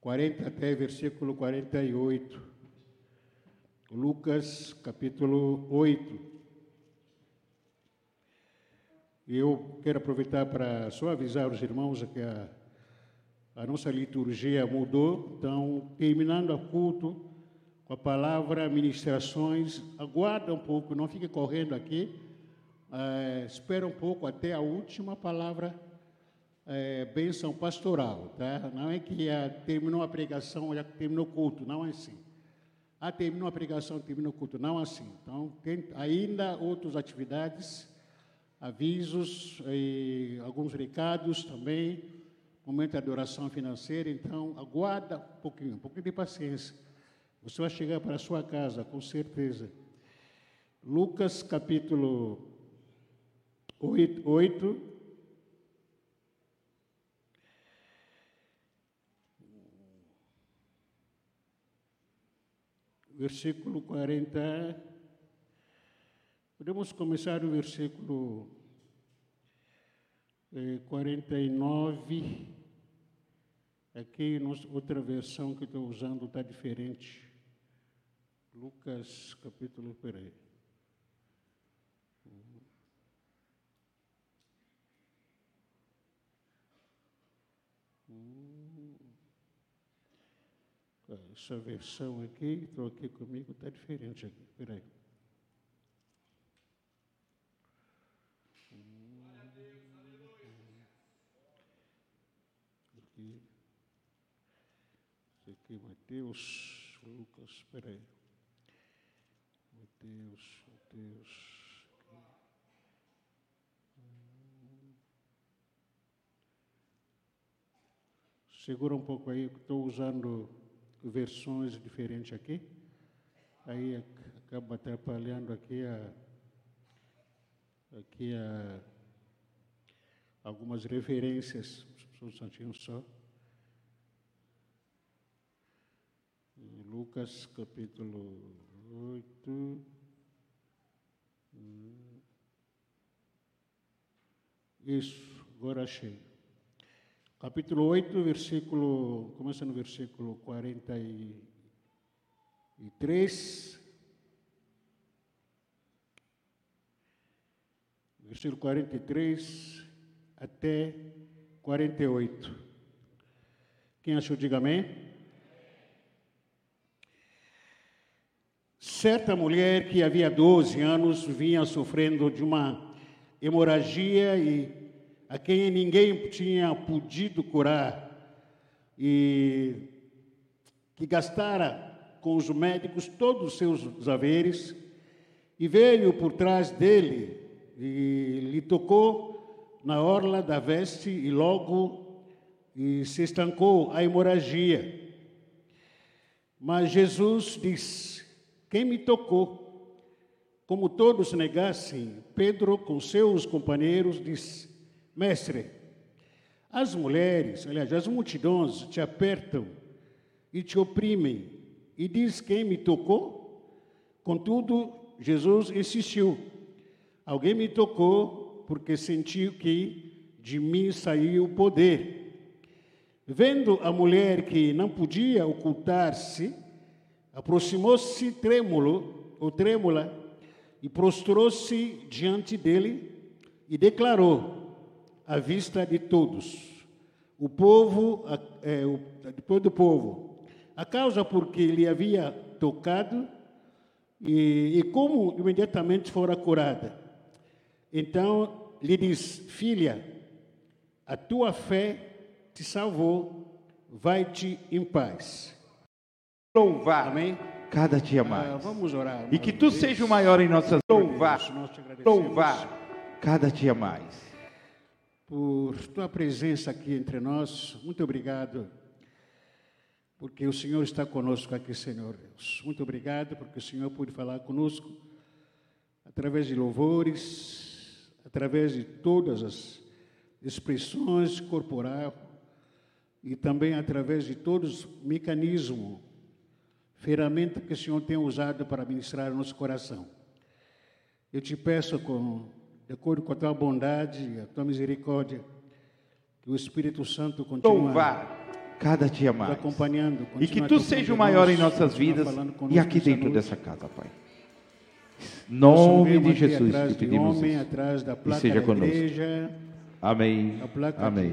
40 até versículo 48. Lucas, capítulo 8. Eu quero aproveitar para só avisar os irmãos que a, a nossa liturgia mudou, então, terminando o culto com a palavra ministrações, aguarda um pouco, não fique correndo aqui, é, espera um pouco até a última palavra é, bênção pastoral, tá? Não é que a, terminou a pregação, já terminou o culto, não é assim. Ah, terminou a pregação, terminou o culto, não é assim. Então, tem ainda outras atividades, avisos e alguns recados também, momento de adoração financeira, então aguarda um pouquinho, um pouquinho de paciência. Você vai chegar para a sua casa, com certeza. Lucas capítulo 8, 8 versículo 40. Podemos começar o versículo eh, 49. Aqui, outra versão que estou usando está diferente. Lucas, capítulo, peraí. Essa versão aqui, aqui comigo, está diferente aqui. Espera aí. Aqui, esse aqui, Mateus, Lucas, espera aí. Mateus, Mateus. Segura um pouco aí, estou usando versões diferentes aqui. Aí acaba atrapalhando aqui a aqui a algumas referências, um instantinho só. Lucas capítulo 8. Isso, agora achei capítulo 8, versículo, começa no versículo 43. Versículo 43 até 48. Quem achou, diga amém. Certa mulher que havia 12 anos vinha sofrendo de uma hemorragia e a quem ninguém tinha podido curar e que gastara com os médicos todos os seus haveres e veio por trás dele e lhe tocou na orla da veste e logo e se estancou a hemorragia. Mas Jesus disse: Quem me tocou? Como todos negassem, Pedro, com seus companheiros, disse: Mestre, as mulheres, aliás, as multidões te apertam e te oprimem, e diz quem me tocou? Contudo, Jesus insistiu: Alguém me tocou porque sentiu que de mim saiu o poder. Vendo a mulher que não podia ocultar-se, aproximou-se trêmulo ou trêmula e prostrou-se diante dele e declarou: à vista de todos. O povo, é, o, depois do povo, a causa porque lhe havia tocado e, e como imediatamente fora curada. Então lhe diz: Filha, a tua fé te salvou, vai-te em paz. Louvar. Amém? Cada dia mais. Ah, vamos orar. E que tu seja o maior em nossas louvar. Louvar cada dia mais por tua presença aqui entre nós. Muito obrigado, porque o Senhor está conosco aqui, Senhor Deus. Muito obrigado, porque o Senhor pôde falar conosco através de louvores, através de todas as expressões corporais e também através de todos os mecanismos, ferramenta que o Senhor tem usado para ministrar nosso coração. Eu te peço com de acordo com a tua bondade, a tua misericórdia, que o Espírito Santo continue cada dia mais. acompanhando. E que tu seja o maior em nossas vidas e aqui dentro dessa casa, Pai. Nome de Jesus que pedimos homem, isso. atrás da placa E seja conosco. igreja, Amém. a placa Amém.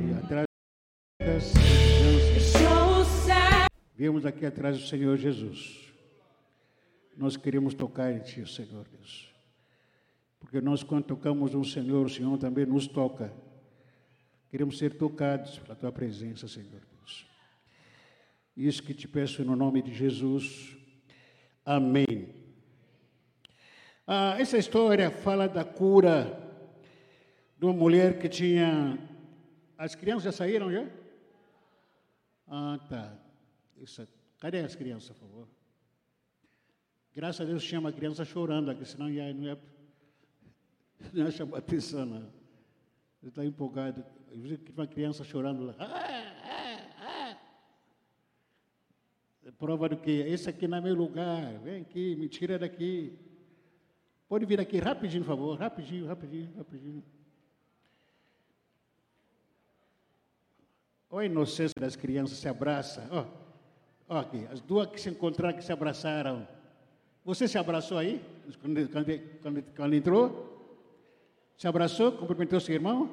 Viemos aqui atrás do Senhor Jesus. Nós queremos tocar em Ti, Senhor Deus. Porque nós, quando tocamos no Senhor, o Senhor também nos toca. Queremos ser tocados pela Tua presença, Senhor Deus. Isso que te peço no nome de Jesus. Amém. Ah, essa história fala da cura de uma mulher que tinha. As crianças já saíram já? Ah, tá. Isso. Cadê as crianças, por favor? Graças a Deus tinha uma criança chorando aqui, senão ia, não ia, não chamar atenção. Não. Ele está empolgado. Eu vi uma criança chorando lá. Ah, ah, ah. É Prova do que? Esse aqui não é meu lugar. Vem aqui, me tira daqui. Pode vir aqui rapidinho, por favor. Rapidinho, rapidinho, rapidinho. Olha a inocência das crianças, se abraça. Ó, ó aqui, as duas que se encontraram, que se abraçaram. Você se abraçou aí, quando, quando, quando, quando entrou? Se abraçou, cumprimentou seu irmão?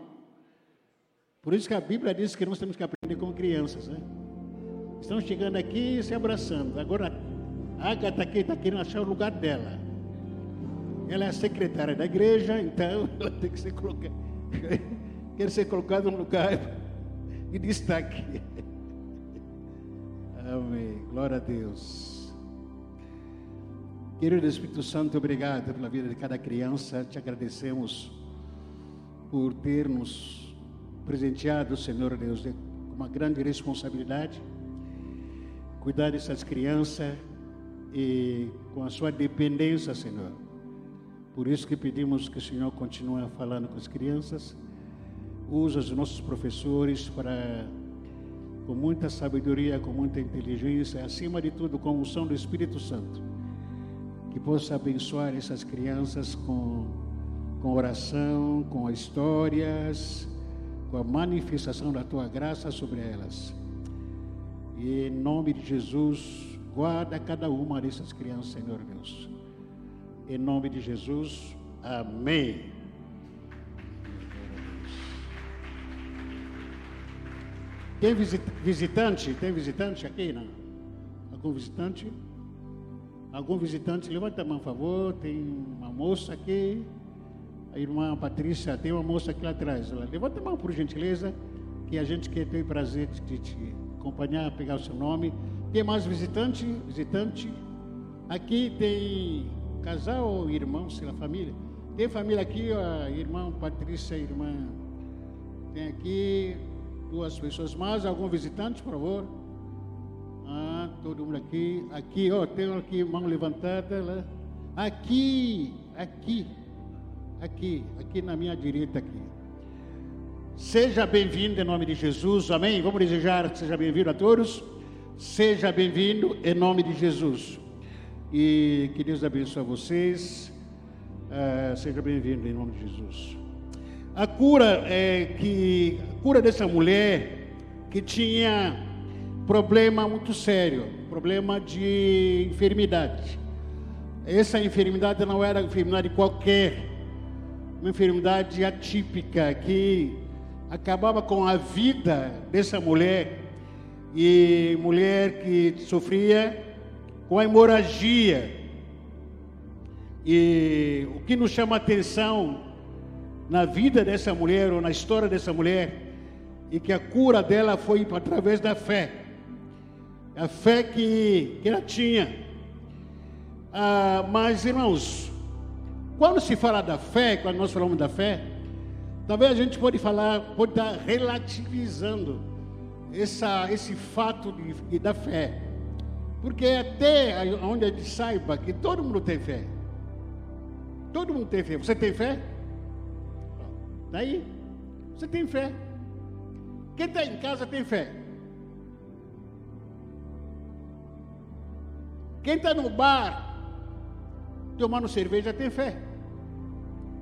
Por isso que a Bíblia diz que nós temos que aprender como crianças, né? Estão chegando aqui e se abraçando. Agora, a Agatha aqui está querendo achar o lugar dela. Ela é a secretária da igreja, então ela tem que ser colocada, quer ser colocada no lugar de destaque. Amém. Glória a Deus. Querido Espírito Santo, obrigado pela vida de cada criança. Te agradecemos por ter nos presenteado, Senhor Deus, de uma grande responsabilidade. Cuidar dessas crianças e com a sua dependência, Senhor. Por isso que pedimos que o Senhor continue falando com as crianças. Usa os nossos professores para, com muita sabedoria, com muita inteligência, acima de tudo, com a unção do Espírito Santo, que possa abençoar essas crianças com, com oração, com histórias, com a manifestação da tua graça sobre elas. E em nome de Jesus, guarda cada uma dessas crianças, Senhor Deus. Em nome de Jesus, amém. Tem visit- visitante? Tem visitante aqui? Não? Algum visitante? Algum visitante? Levanta a mão, por favor. Tem uma moça aqui. A irmã Patrícia, tem uma moça aqui lá atrás. Ela- Levanta a mão, por gentileza, que a gente quer ter o prazer de te acompanhar, pegar o seu nome. Tem mais visitante? Visitante? Aqui tem casal ou irmão, sei lá, família? Tem família aqui, ó, irmão Patrícia, irmã. Tem aqui duas pessoas mais. Algum visitante, por favor? Ah, todo mundo aqui. Aqui, ó, tem aqui mão levantada lá. Aqui, aqui, aqui, aqui na minha direita aqui. Seja bem-vindo em nome de Jesus, amém? Vamos desejar que seja bem-vindo a todos. Seja bem-vindo em nome de Jesus. E que Deus abençoe vocês. Ah, seja bem-vindo em nome de Jesus. A cura é que a cura dessa mulher que tinha problema muito sério, problema de enfermidade. Essa enfermidade não era enfermidade qualquer, uma enfermidade atípica que acabava com a vida dessa mulher e mulher que sofria com a hemorragia. E o que nos chama a atenção na vida dessa mulher ou na história dessa mulher e que a cura dela foi através da fé. A fé que, que ela tinha. Ah, mas, irmãos, quando se fala da fé, quando nós falamos da fé, talvez a gente pode falar, pode estar relativizando essa, esse fato de, de- da fé. Porque até onde a gente saiba que todo mundo tem fé. Todo mundo tem fé. Você tem fé? Daí, você tem fé. Quem está em casa tem fé. Quem está no bar tomando cerveja tem fé.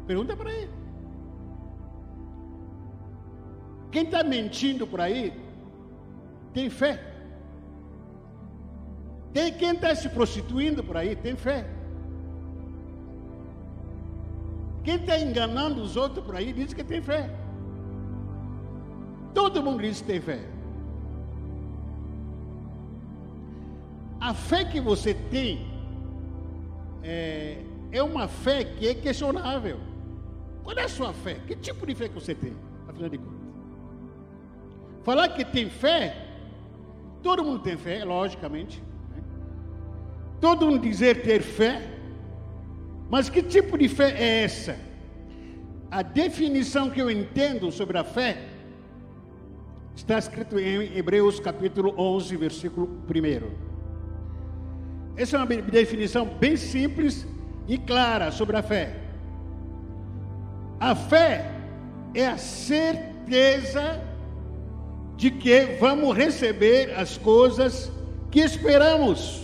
Pergunta para ele. Quem está mentindo por aí tem fé. Tem quem está se prostituindo por aí, tem fé. Quem está enganando os outros por aí diz que tem fé. Todo mundo diz que tem fé. A fé que você tem é, é uma fé que é questionável. Qual é a sua fé? Que tipo de fé que você tem? Afinal de contas. Falar que tem fé, todo mundo tem fé, logicamente. Né? Todo mundo dizer ter fé, mas que tipo de fé é essa? A definição que eu entendo sobre a fé está escrito em Hebreus capítulo 11, versículo 1. Essa é uma definição bem simples e clara sobre a fé. A fé é a certeza de que vamos receber as coisas que esperamos.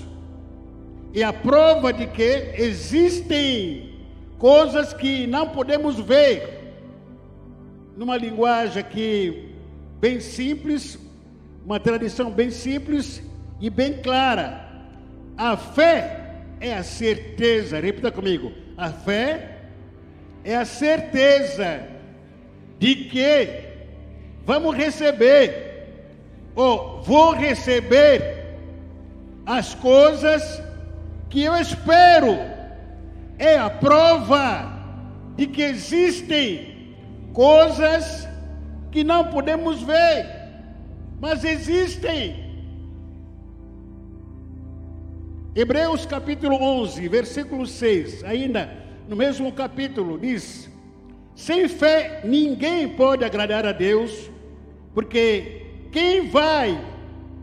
E a prova de que existem coisas que não podemos ver. Numa linguagem aqui bem simples, uma tradição bem simples e bem clara. A fé é a certeza, repita comigo. A fé é a certeza de que vamos receber, ou vou receber as coisas que eu espero. É a prova de que existem coisas que não podemos ver, mas existem. Hebreus capítulo 11, versículo 6, ainda no mesmo capítulo, diz: Sem fé ninguém pode agradar a Deus, porque quem vai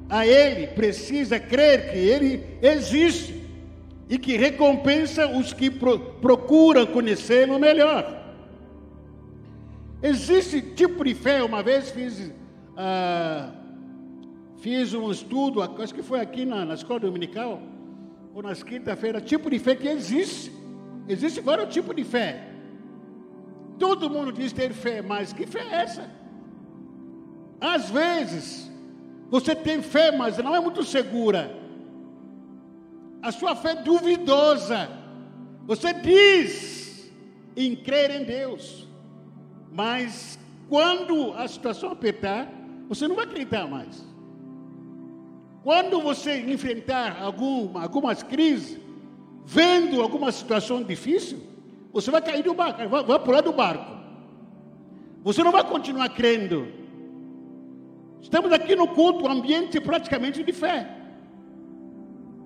a Ele precisa crer que Ele existe e que recompensa os que pro, procuram conhecê-lo melhor. Existe tipo de fé, uma vez fiz, ah, fiz um estudo, acho que foi aqui na, na escola dominical, ou nas quinta-feiras, tipo de fé que existe. Existe vários tipos de fé. Todo mundo diz ter fé, mas que fé é essa? Às vezes, você tem fé, mas não é muito segura. A sua fé é duvidosa. Você diz em crer em Deus, mas quando a situação apertar, você não vai acreditar mais. Quando você enfrentar alguma, algumas crises, vendo alguma situação difícil, você vai cair do barco, vai, vai pular do barco. Você não vai continuar crendo. Estamos aqui no culto, um ambiente praticamente de fé.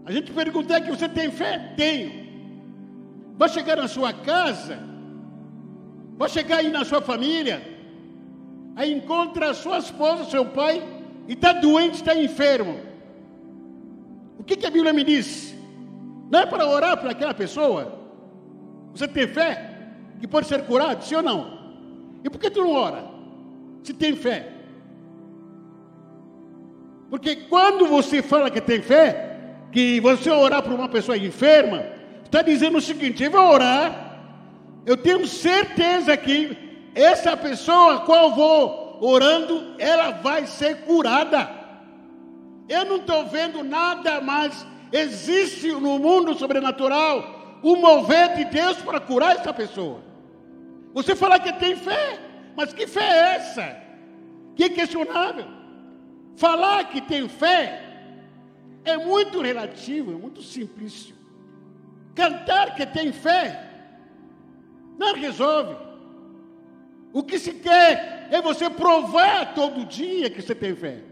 A gente pergunta que você tem fé? Tenho. Vai chegar na sua casa, vai chegar aí na sua família, aí encontra a sua esposa, seu pai, e está doente, está enfermo que, que a Bíblia me diz? Não é para orar para aquela pessoa? Você tem fé que pode ser curado, sim ou não? E por que tu não ora? Se tem fé. Porque quando você fala que tem fé, que você orar por uma pessoa enferma, está dizendo o seguinte: eu vou orar, eu tenho certeza que essa pessoa a qual vou orando, ela vai ser curada. Eu não estou vendo nada mais. Existe no mundo sobrenatural o mover de Deus para curar essa pessoa. Você fala que tem fé, mas que fé é essa? Que é questionável. Falar que tem fé é muito relativo, é muito simplício. Cantar que tem fé não resolve. O que se quer é você provar todo dia que você tem fé.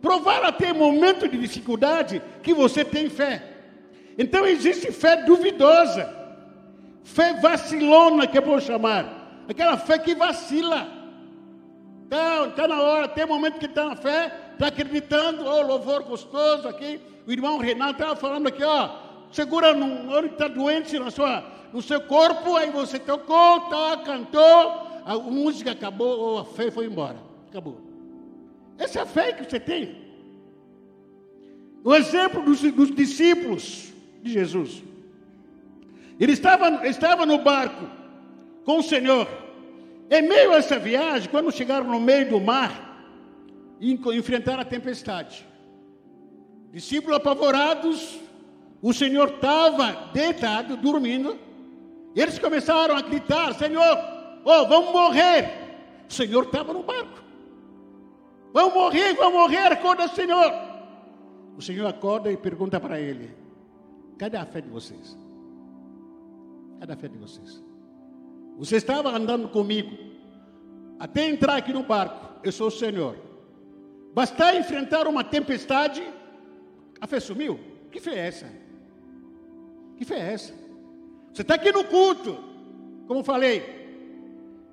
Provar até momento de dificuldade que você tem fé. Então existe fé duvidosa, fé vacilona, que eu vou chamar, aquela fé que vacila. Está tá na hora, tem momento que está na fé, está acreditando, oh, louvor gostoso aqui. O irmão Renato estava falando aqui, ó, segura no onde está doente na sua, no seu corpo, aí você tocou, tá, cantou, a música acabou, a fé foi embora, acabou. Essa é a fé que você tem. O exemplo dos, dos discípulos de Jesus. Ele estava, estava no barco com o Senhor. Em meio a essa viagem, quando chegaram no meio do mar, enfrentar a tempestade. Discípulos apavorados, o Senhor estava deitado, dormindo. Eles começaram a gritar: Senhor, oh, vamos morrer. O Senhor estava no barco. Vamos morrer, vamos morrer, acorda, Senhor. O Senhor acorda e pergunta para ele: Cadê a fé de vocês? Cadê a fé de vocês? Você estava andando comigo até entrar aqui no barco. Eu sou o Senhor. Bastar enfrentar uma tempestade, a fé sumiu. Que fé é essa? Que fé é essa? Você está aqui no culto, como falei.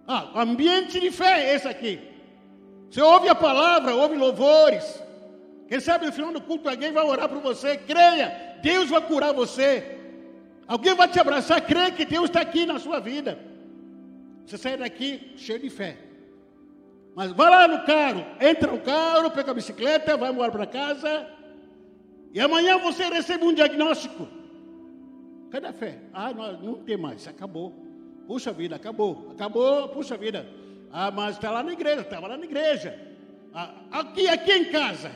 Ah, ambiente de fé é esse aqui. Você ouve a palavra, ouve louvores. Quem sabe no final do culto alguém vai orar por você. Creia, Deus vai curar você. Alguém vai te abraçar, creia que Deus está aqui na sua vida. Você sai daqui cheio de fé. Mas vai lá no carro, entra no carro, pega a bicicleta, vai embora para casa. E amanhã você recebe um diagnóstico. Cadê a fé? Ah, não, não tem mais, acabou. Puxa vida, acabou. Acabou, puxa vida. Ah, mas está lá na igreja, estava lá na igreja. Ah, aqui, aqui em casa.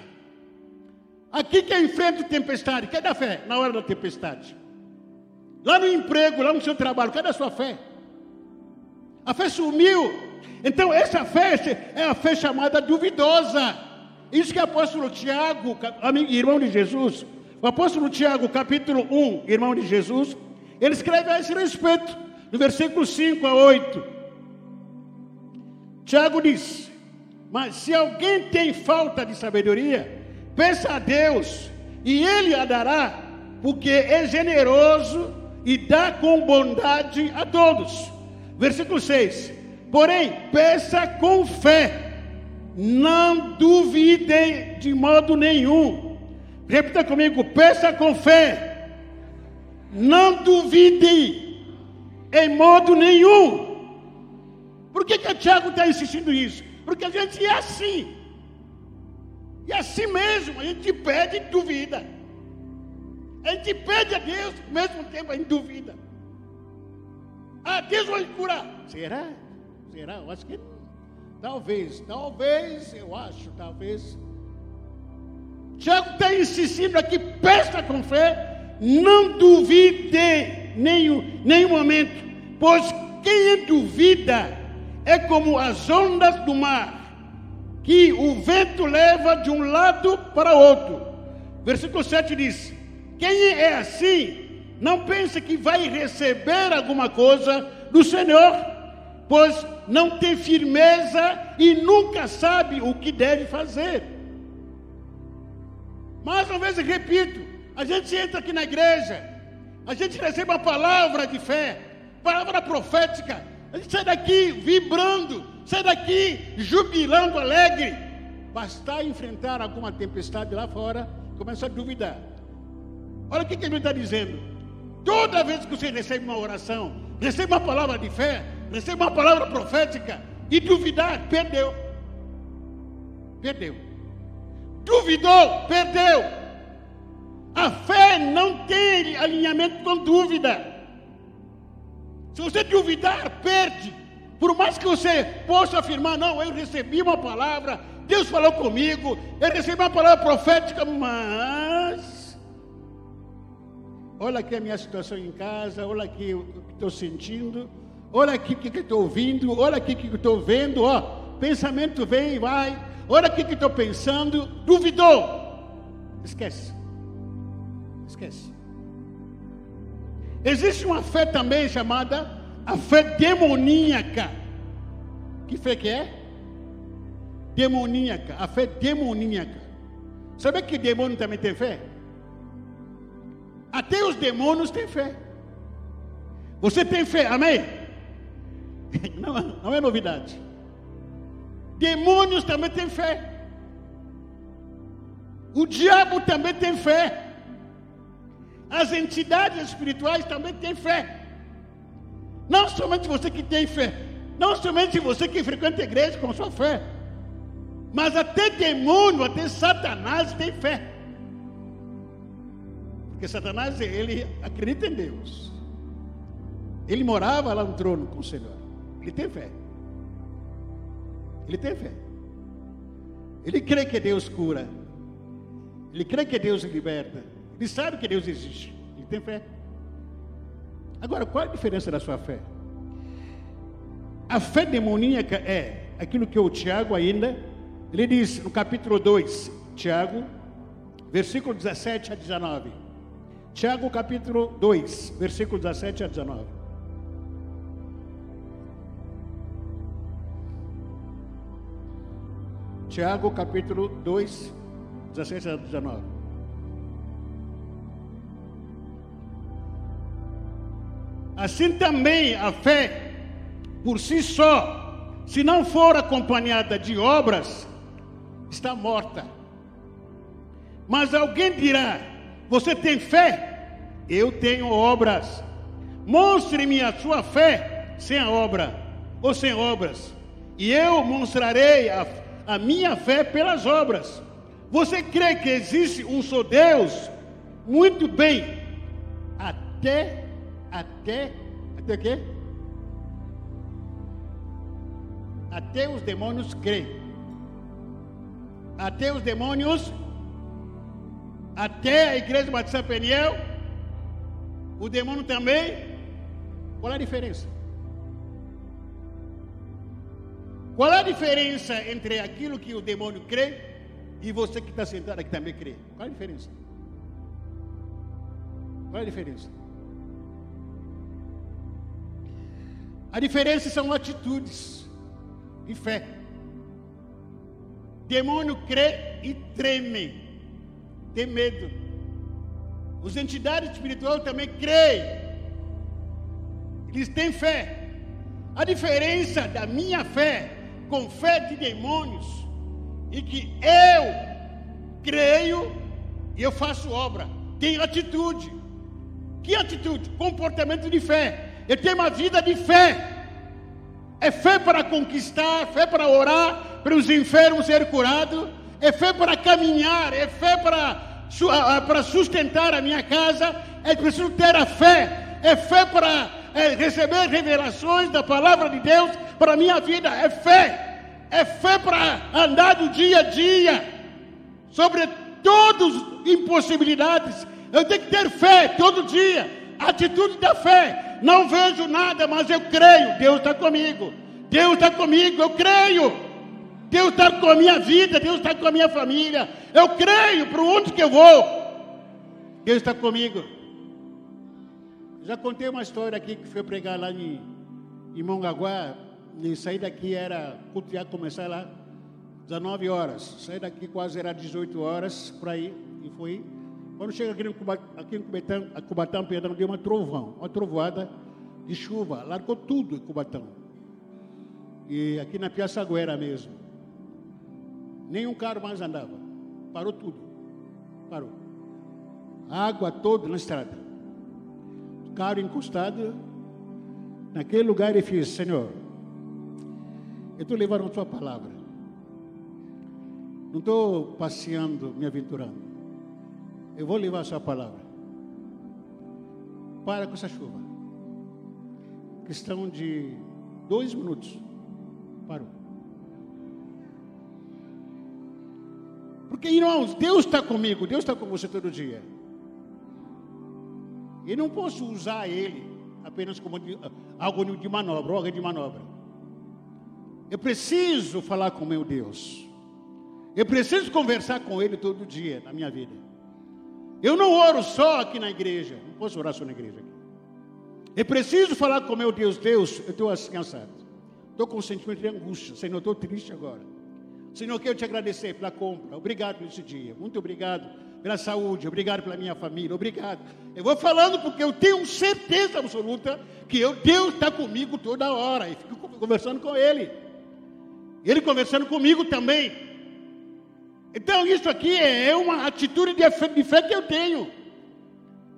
Aqui que enfrenta tempestade. Cadê a fé na hora da tempestade? Lá no emprego, lá no seu trabalho, cadê a sua fé? A fé sumiu. Então, essa fé é a fé chamada duvidosa. Isso que o apóstolo Tiago, irmão de Jesus, o apóstolo Tiago, capítulo 1, irmão de Jesus, ele escreve a esse respeito, no versículo 5 a 8. Tiago diz: Mas se alguém tem falta de sabedoria, peça a Deus, e Ele a dará, porque é generoso e dá com bondade a todos. Versículo 6: Porém, peça com fé, não duvidem de modo nenhum. Repita comigo: peça com fé, não duvide em modo nenhum. Por que, que Tiago está insistindo nisso? Porque a gente é assim. E assim mesmo, a gente pede e duvida. A gente pede a Deus, ao mesmo tempo a gente duvida. Ah, Deus vai curar. Será? Será? Eu acho que talvez, talvez, eu acho, talvez. Tiago está insistindo aqui, peça com fé, não duvide nenhum, nenhum momento, pois quem duvida é como as ondas do mar, que o vento leva de um lado para outro. Versículo 7 diz: Quem é assim, não pense que vai receber alguma coisa do Senhor, pois não tem firmeza e nunca sabe o que deve fazer. Mais uma vez repito, a gente entra aqui na igreja, a gente recebe uma palavra de fé, palavra profética, gente sai daqui vibrando, sai daqui jubilando, alegre. Bastar enfrentar alguma tempestade lá fora, começa a duvidar. Olha o que, que ele está dizendo. Toda vez que você recebe uma oração, recebe uma palavra de fé, recebe uma palavra profética e duvidar, perdeu. Perdeu. Duvidou, perdeu. A fé não tem alinhamento com dúvida. Se você duvidar, perde. Por mais que você possa afirmar, não, eu recebi uma palavra, Deus falou comigo, eu recebi uma palavra profética, mas olha aqui a minha situação em casa, olha aqui o que estou sentindo, olha aqui o que estou ouvindo, olha aqui o que estou vendo, ó, pensamento vem e vai, olha aqui o que estou pensando, duvidou, esquece, esquece. Existe uma fé também chamada a fé demoníaca. Que fé que é? Demoníaca, a fé demoníaca. Sabe que demônio também tem fé? Até os demônios têm fé. Você tem fé, amém? Não, não é novidade. Demônios também têm fé. O diabo também tem fé. As entidades espirituais também têm fé. Não somente você que tem fé, não somente você que frequenta a igreja com sua fé, mas até demônio, até Satanás tem fé. Porque Satanás, ele acredita em Deus. Ele morava lá no trono com o Senhor. Ele tem fé. Ele tem fé. Ele crê que Deus cura. Ele crê que Deus liberta. Ele sabe que Deus existe. Ele tem fé. Agora, qual a diferença da sua fé? A fé demoníaca é aquilo que o Tiago ainda, ele diz no capítulo 2, Tiago, versículo 17 a 19. Tiago capítulo 2, versículo 17 a 19. Tiago capítulo 2, 17 a 19. Assim também a fé, por si só, se não for acompanhada de obras, está morta. Mas alguém dirá: Você tem fé? Eu tenho obras. Mostre-me a sua fé sem a obra, ou sem obras, e eu mostrarei a, a minha fé pelas obras. Você crê que existe um só Deus? Muito bem. Até, até, até quê? Até os demônios creem. Até os demônios, até a igreja Batista Peniel, o demônio também. Qual é a diferença? Qual é a diferença entre aquilo que o demônio crê e você que está sentado aqui também crê. Qual a diferença? Qual a diferença? A diferença são atitudes e fé. Demônio crê e treme, tem medo. Os entidades espirituais também creem, eles têm fé. A diferença da minha fé com fé de demônios e que eu creio e eu faço obra. Tenho atitude. Que atitude? Comportamento de fé. Eu tenho uma vida de fé. É fé para conquistar, fé para orar, para os enfermos serem curados, é fé para caminhar, é fé para, para sustentar a minha casa, é preciso ter a fé, é fé para é, receber revelações da palavra de Deus para a minha vida, é fé é fé para andar do dia a dia, sobre todas impossibilidades. Eu tenho que ter fé todo dia, atitude da fé. Não vejo nada, mas eu creio. Deus está comigo. Deus está comigo, eu creio. Deus está com a minha vida, Deus está com a minha família. Eu creio para onde que eu vou. Deus está comigo. Já contei uma história aqui que foi pregar lá em, em Mongaguá, e sair daqui era, culto ia começar lá 19 horas. Sair daqui quase era 18 horas para ir e foi. Quando chega aqui, Cubatão, aqui em Cubatão, Cubatão, perdão, deu uma trovão, uma trovoada de chuva, largou tudo em Cubatão. E aqui na Piaçaguera mesmo. Nenhum carro mais andava. Parou tudo. Parou. Água toda na estrada. Carro encostado. Naquele lugar ele fez, Senhor, eu estou levando a tua palavra. Não estou passeando, me aventurando. Eu vou levar a sua palavra. Para com essa chuva. Questão de dois minutos. Parou. Porque, irmãos, Deus está comigo, Deus está com você todo dia. E não posso usar Ele apenas como algo de manobra, órgão de manobra. Eu preciso falar com meu Deus. Eu preciso conversar com Ele todo dia na minha vida. Eu não oro só aqui na igreja. Não posso orar só na igreja. Aqui. Eu preciso falar com meu Deus. Deus, eu estou assim cansado. Estou com um sentimento de angústia. Senhor, estou triste agora. Senhor, quero te agradecer pela compra. Obrigado por esse dia. Muito obrigado pela saúde. Obrigado pela minha família. Obrigado. Eu vou falando porque eu tenho certeza absoluta que eu, Deus está comigo toda hora. E fico conversando com Ele. Ele conversando comigo também. Então, isso aqui é uma atitude fé que eu tenho.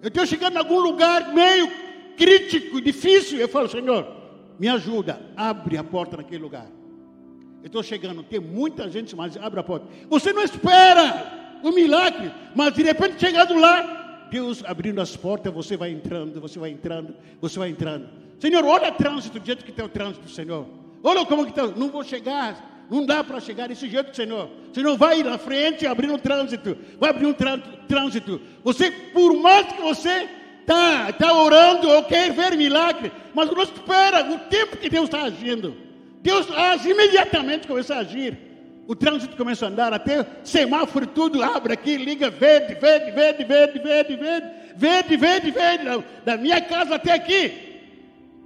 Eu estou chegando em algum lugar meio crítico, difícil. Eu falo, Senhor, me ajuda, abre a porta naquele lugar. Eu estou chegando, tem muita gente, mas abre a porta. Você não espera o milagre, mas de repente chegando lá, Deus abrindo as portas, você vai entrando, você vai entrando, você vai entrando. Senhor, olha o trânsito, do jeito que está o trânsito, Senhor. Olha como que está. Não vou chegar Não dá para chegar desse jeito, Senhor. Não vai na frente abrindo um trânsito. Vai abrir um trânsito. Você, por mais que você está tá orando ou quer ver milagre, mas não espera o tempo que Deus está agindo. Deus age imediatamente começa a agir. O trânsito começa a andar, até semáforo tudo abre aqui, liga verde, verde, verde, verde, verde, verde, verde, verde, verde, da, da minha casa até aqui.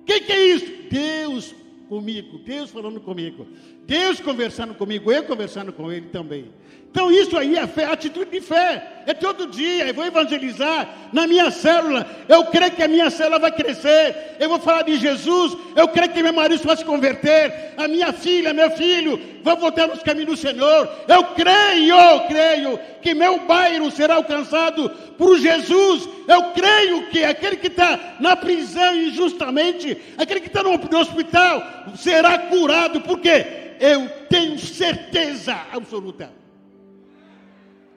O que, que é isso? Deus comigo, Deus falando comigo, Deus conversando comigo, eu conversando com Ele também. Então isso aí é fé, atitude de fé. É todo dia, eu vou evangelizar na minha célula. Eu creio que a minha célula vai crescer. Eu vou falar de Jesus. Eu creio que meu marido vai se converter. A minha filha, meu filho, vão voltar nos caminhos do Senhor. Eu creio, creio que meu bairro será alcançado por Jesus. Eu creio que aquele que está na prisão injustamente, aquele que está no hospital, será curado. Por quê? Eu tenho certeza absoluta.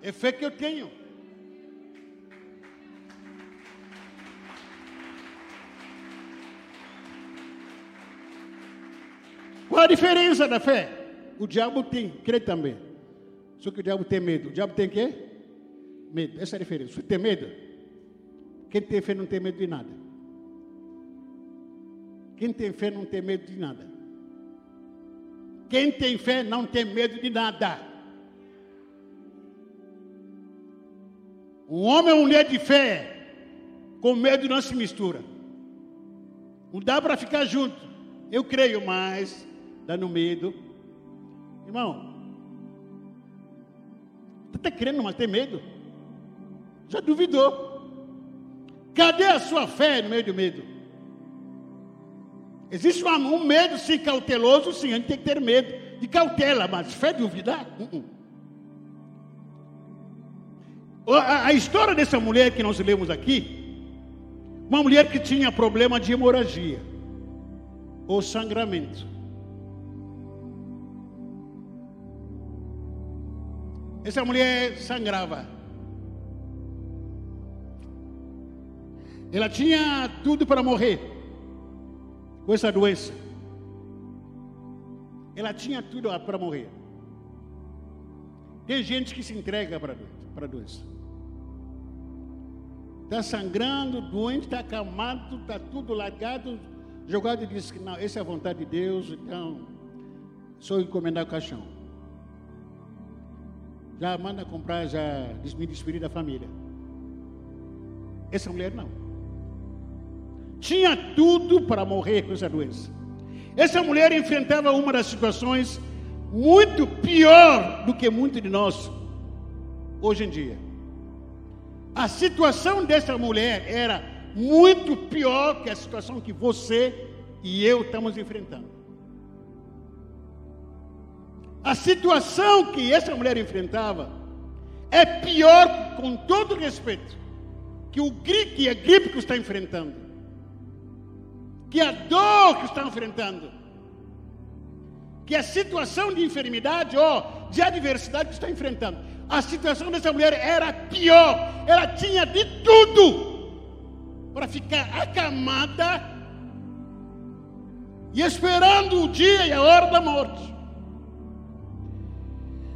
É fé que eu tenho. Qual a diferença da fé? O diabo tem, crê também. Só que o diabo tem medo. O diabo tem quê? Medo. Essa é a diferença. Você tem medo? Quem tem fé não tem medo de nada. Quem tem fé não tem medo de nada. Quem tem fé não tem medo de nada. Um homem ou mulher de fé, com medo não se mistura. Não dá para ficar junto. Eu creio, mas dando medo. Irmão, você está crendo, mas tem medo? Já duvidou? Cadê a sua fé no meio do medo? Existe um, medo, sim, cauteloso, sim, a gente tem que ter medo de cautela, mas fé duvidar? Uh -uh. A, a história dessa mulher que nós lemos aqui, uma mulher que tinha problema de hemorragia ou sangramento. Essa mulher sangrava. Ela tinha tudo para morrer com essa doença. Ela tinha tudo para morrer. Tem gente que se entrega para a doença está sangrando, doente, está acamado, está tudo largado, jogado e disse que não, essa é a vontade de Deus, então sou encomendar o caixão. Já manda comprar, já me despedir da família. Essa mulher não. Tinha tudo para morrer com essa doença. Essa mulher enfrentava uma das situações muito pior do que muitos de nós hoje em dia. A situação dessa mulher era muito pior que a situação que você e eu estamos enfrentando. A situação que essa mulher enfrentava é pior, com todo respeito, que, o, que a gripe que está enfrentando, que a dor que está enfrentando, que a situação de enfermidade ou de adversidade que está enfrentando a situação dessa mulher era pior. Ela tinha de tudo para ficar acamada e esperando o dia e a hora da morte.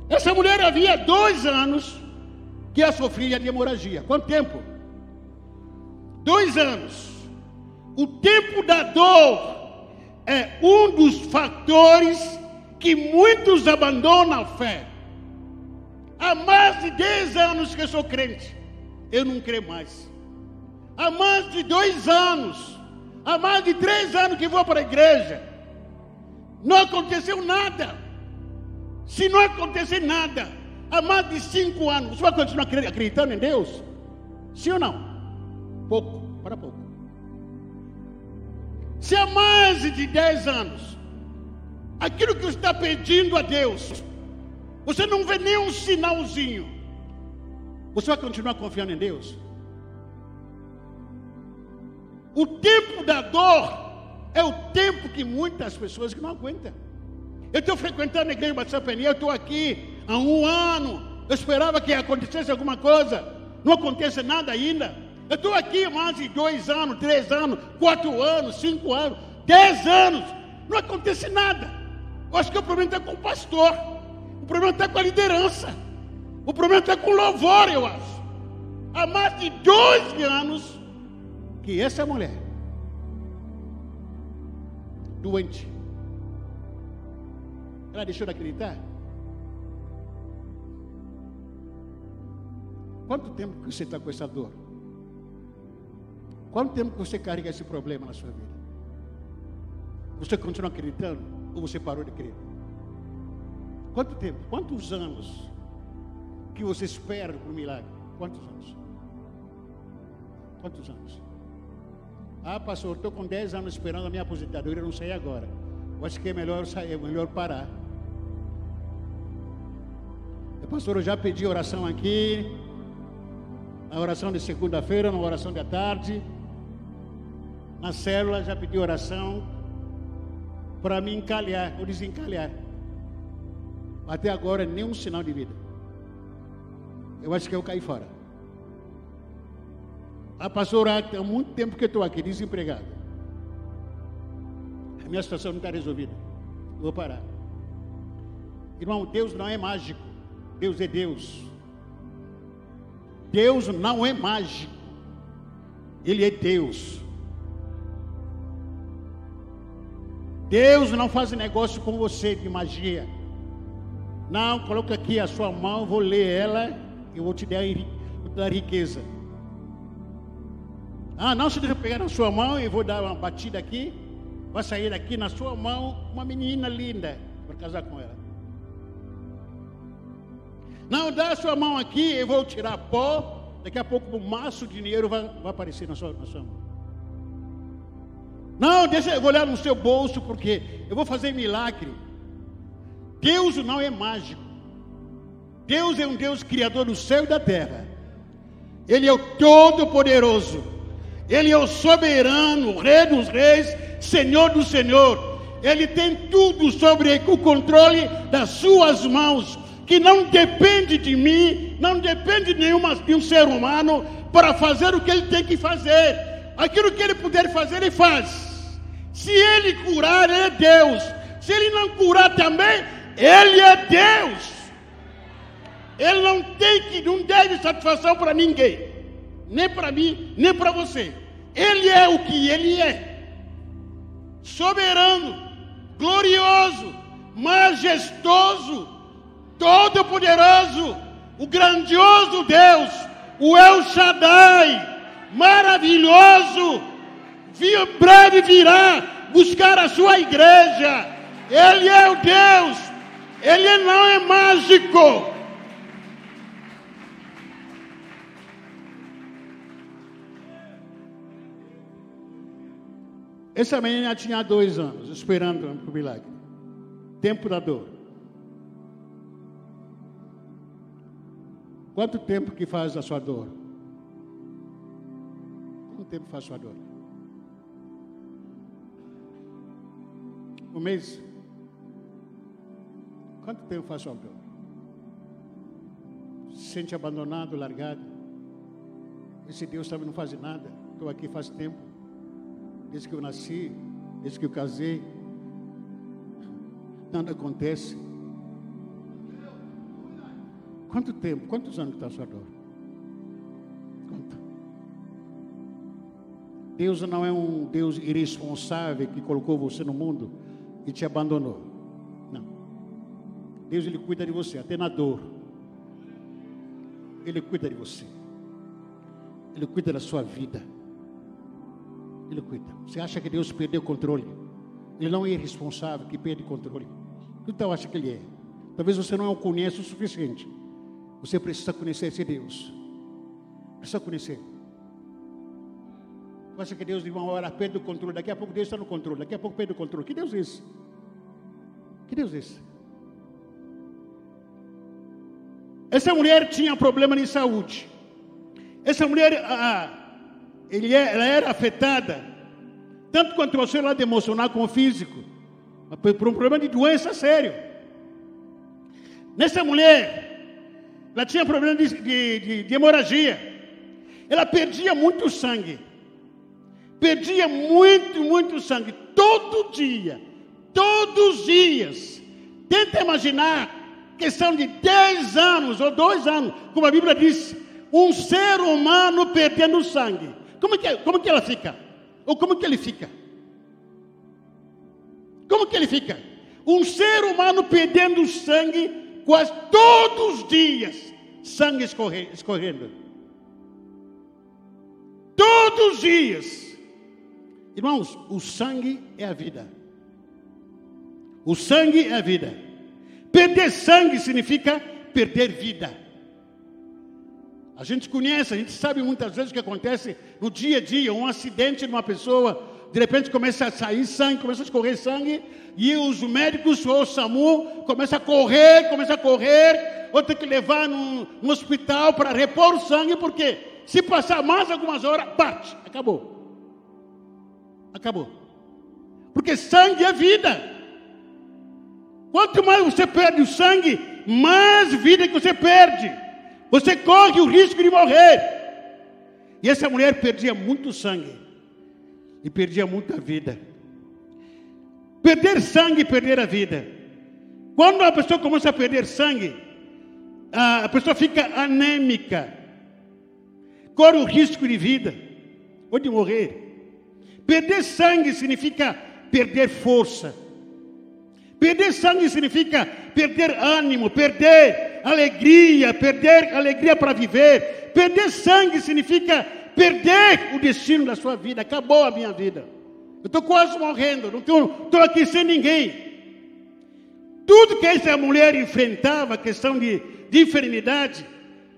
Essa mulher havia dois anos que a sofria de hemorragia. Quanto tempo? Dois anos. O tempo da dor é um dos fatores que muitos abandonam a fé. Há mais de 10 anos que eu sou crente. Eu não creio mais. Há mais de dois anos. Há mais de três anos que vou para a igreja. Não aconteceu nada. Se não acontecer nada, há mais de cinco anos, você vai continuar acreditando em Deus? Sim ou não? Pouco, para pouco. Se há mais de dez anos, aquilo que você está pedindo a Deus, você não vê nenhum sinalzinho. Você vai continuar confiando em Deus? O tempo da dor é o tempo que muitas pessoas que não aguentam. Eu estou frequentando a igreja Batista Penia, eu estou aqui há um ano. Eu esperava que acontecesse alguma coisa. Não acontece nada ainda. Eu estou aqui mais de dois anos, três anos, quatro anos, cinco anos, dez anos. Não acontece nada. Eu acho que o problema está com o pastor. O problema está com a liderança. O problema está com o louvor, eu acho. Há mais de dois anos que essa mulher, doente, ela deixou de acreditar? Quanto tempo que você está com essa dor? Quanto tempo você carrega esse problema na sua vida? Você continua acreditando ou você parou de crer? Quanto tempo? Quantos anos que você espera por um milagre? Quantos anos? Quantos anos? Ah, pastor, estou com 10 anos esperando a minha aposentadoria, não sei agora. Eu acho que é melhor sair, é melhor parar. Pastor, eu já pedi oração aqui, a oração de segunda-feira, na oração da tarde, na célula já pedi oração para me encalhar ou desencalhar. Até agora, nenhum sinal de vida. Eu acho que eu caí fora. A pastora, há muito tempo que eu estou aqui, desempregado. A minha situação não está resolvida. Vou parar. Irmão, Deus não é mágico. Deus é Deus. Deus não é mágico. Ele é Deus. Deus não faz negócio com você de magia. Não, coloca aqui a sua mão, vou ler ela e vou te dar, dar riqueza. Ah, não, se deixa eu pegar na sua mão e vou dar uma batida aqui. Vai sair daqui na sua mão uma menina linda para casar com ela. Não, dá a sua mão aqui, eu vou tirar pó. Daqui a pouco um maço de dinheiro vai, vai aparecer na sua, na sua mão. Não, deixa eu olhar no seu bolso, porque eu vou fazer milagre. Deus não é mágico. Deus é um Deus criador do céu e da terra. Ele é o Todo-Poderoso. Ele é o soberano, Rei dos Reis, Senhor do Senhor. Ele tem tudo sobre o controle das suas mãos, que não depende de mim, não depende de nenhuma de um ser humano para fazer o que ele tem que fazer. Aquilo que ele puder fazer, ele faz. Se ele curar, ele é Deus. Se ele não curar também, ele é Deus. Ele não tem que, não deve satisfação para ninguém, nem para mim, nem para você. Ele é o que ele é. Soberano, glorioso, majestoso, todo-poderoso, o grandioso Deus, o El Shaddai, maravilhoso, breve virá buscar a sua igreja. Ele é o Deus, ele não é mágico. Essa menina tinha dois anos esperando o milagre. Tempo da dor. Quanto tempo que faz a sua dor? Quanto tempo faz sua dor? Um mês? Quanto tempo faz sua dor? Se sente abandonado, largado? Esse Deus também não faz nada. Estou aqui faz tempo desde que eu nasci, desde que eu casei, nada acontece. Quanto tempo, quantos anos está a sua dor? Conta. Deus não é um Deus irresponsável que colocou você no mundo e te abandonou. Não. Deus ele cuida de você, até na dor. Ele cuida de você. Ele cuida da sua vida. Ele cuida. Você acha que Deus perdeu o controle? Ele não é irresponsável que perde o controle. Então acha que ele é. Talvez você não o conheça o suficiente. Você precisa conhecer esse Deus. Precisa conhecer. Você acha que Deus de uma hora perde o controle, daqui a pouco Deus está no controle, daqui a pouco perde o controle. Que Deus é esse? Que Deus é esse? Essa mulher tinha problema de saúde. Essa mulher, ah, ele é, ela era afetada, tanto quanto o seu lado emocional como físico, por um problema de doença sério. Nessa mulher, ela tinha problema de, de, de, de hemorragia, ela perdia muito sangue, perdia muito, muito sangue, todo dia, todos os dias, Tenta imaginar questão de 10 anos ou dois anos, como a Bíblia diz, um ser humano perdendo sangue. Como que, como que ela fica? Ou como que ele fica? Como que ele fica? Um ser humano perdendo sangue quase todos os dias, sangue escorrendo. Todos os dias. Irmãos, o sangue é a vida. O sangue é a vida. Perder sangue significa perder vida. A gente conhece, a gente sabe muitas vezes o que acontece no dia a dia, um acidente de uma pessoa, de repente começa a sair sangue, começa a escorrer sangue, e os médicos ou o SAMU começam a correr, começam a correr, ou tem que levar no, no hospital para repor o sangue, porque se passar mais algumas horas, parte, acabou. Acabou. Porque sangue é vida. Quanto mais você perde o sangue, mais vida que você perde. Você corre o risco de morrer. E essa mulher perdia muito sangue e perdia muita vida. Perder sangue e perder a vida. Quando a pessoa começa a perder sangue, a pessoa fica anêmica, corre o risco de vida ou de morrer. Perder sangue significa perder força Perder sangue significa perder ânimo, perder alegria, perder alegria para viver. Perder sangue significa perder o destino da sua vida. Acabou a minha vida. Eu estou quase morrendo, não estou aqui sem ninguém. Tudo que essa mulher enfrentava, questão de, de enfermidade,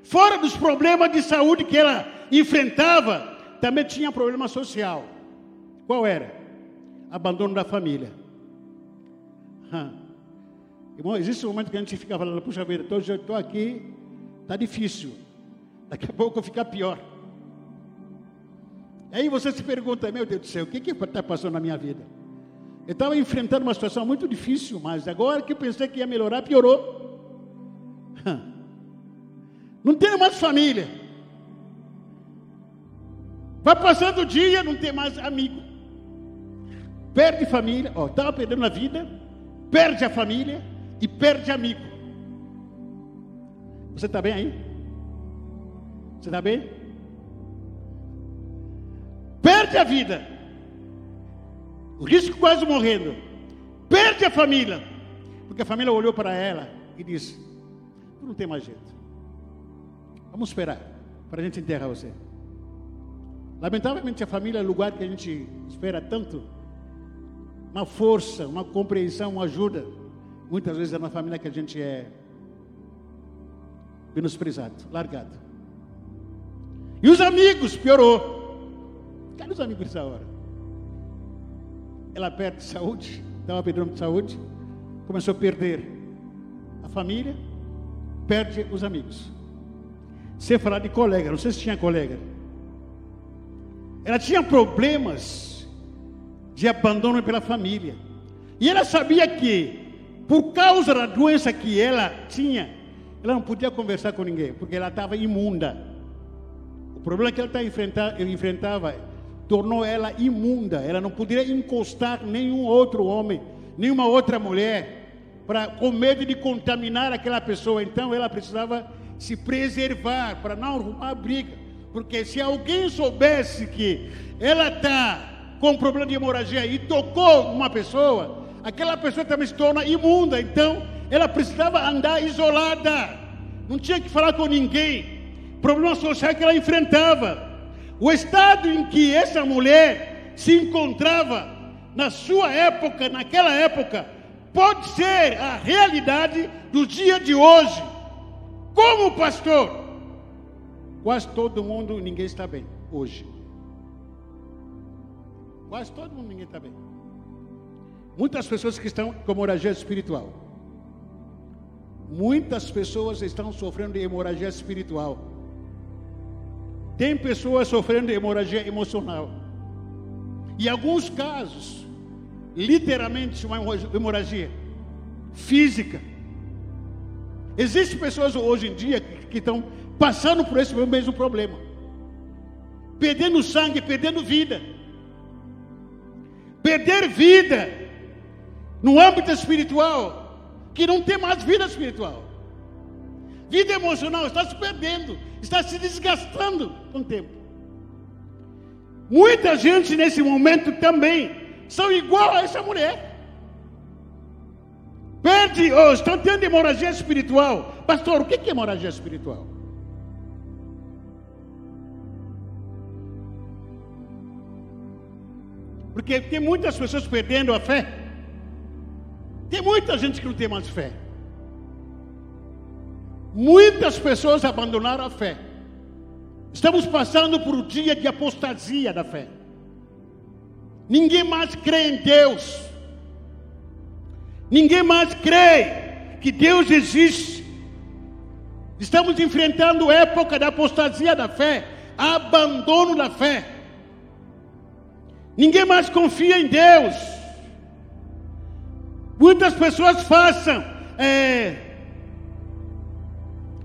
fora dos problemas de saúde que ela enfrentava, também tinha problema social. Qual era? Abandono da família. Irmão, existe um momento que a gente fica falando, puxa vida, estou aqui, está difícil. Daqui a pouco fica pior. Aí você se pergunta, meu Deus do céu, o que está passando na minha vida? Eu estava enfrentando uma situação muito difícil, mas agora que eu pensei que ia melhorar, piorou. Não tenho mais família. Vai passando o dia, não tem mais amigo. Perde família, ó, estava perdendo a vida, perde a família e perde amigo. Você está bem aí? Você está bem? Perde a vida. O risco quase morrendo. Perde a família. Porque a família olhou para ela e disse: não tem mais jeito. Vamos esperar para a gente enterrar você. Lamentavelmente a família é o lugar que a gente espera tanto uma força, uma compreensão, uma ajuda. Muitas vezes é na família que a gente é menosprezado, largado. E os amigos, piorou. Cadê os amigos dessa hora? Ela perde saúde, estava perdendo saúde, começou a perder a família, perde os amigos. Você falar de colega, não sei se tinha colega. Ela tinha problemas de abandono pela família. E ela sabia que, por causa da doença que ela tinha, ela não podia conversar com ninguém, porque ela estava imunda. O problema que ela tá enfrentava, enfrentava tornou ela imunda. Ela não poderia encostar nenhum outro homem, nenhuma outra mulher, para com medo de contaminar aquela pessoa. Então ela precisava se preservar para não arrumar briga. Porque se alguém soubesse que ela está com problema de hemorragia e tocou uma pessoa, aquela pessoa também se torna imunda. Então, ela precisava andar isolada, não tinha que falar com ninguém. Problema social que ela enfrentava. O estado em que essa mulher se encontrava na sua época, naquela época, pode ser a realidade do dia de hoje. Como pastor, quase todo mundo, ninguém está bem hoje. Quase todo mundo, ninguém está bem. Muitas pessoas que estão com hemorragia espiritual. Muitas pessoas estão sofrendo de hemorragia espiritual. Tem pessoas sofrendo de hemorragia emocional. E alguns casos, literalmente uma hemorragia física. Existem pessoas hoje em dia que estão passando por esse mesmo problema. Perdendo sangue, perdendo vida. Perder vida no âmbito espiritual que não tem mais vida espiritual. Vida emocional está se perdendo, está se desgastando com o tempo. Muita gente nesse momento também são igual a essa mulher. Perde, oh, estão tendo hemorragia espiritual. Pastor, o que é hemorragia espiritual? Porque tem muitas pessoas perdendo a fé. Tem muita gente que não tem mais fé. Muitas pessoas abandonaram a fé. Estamos passando por um dia de apostasia da fé. Ninguém mais crê em Deus. Ninguém mais crê que Deus existe. Estamos enfrentando época da apostasia da fé, abandono da fé. Ninguém mais confia em Deus. Muitas pessoas façam, é,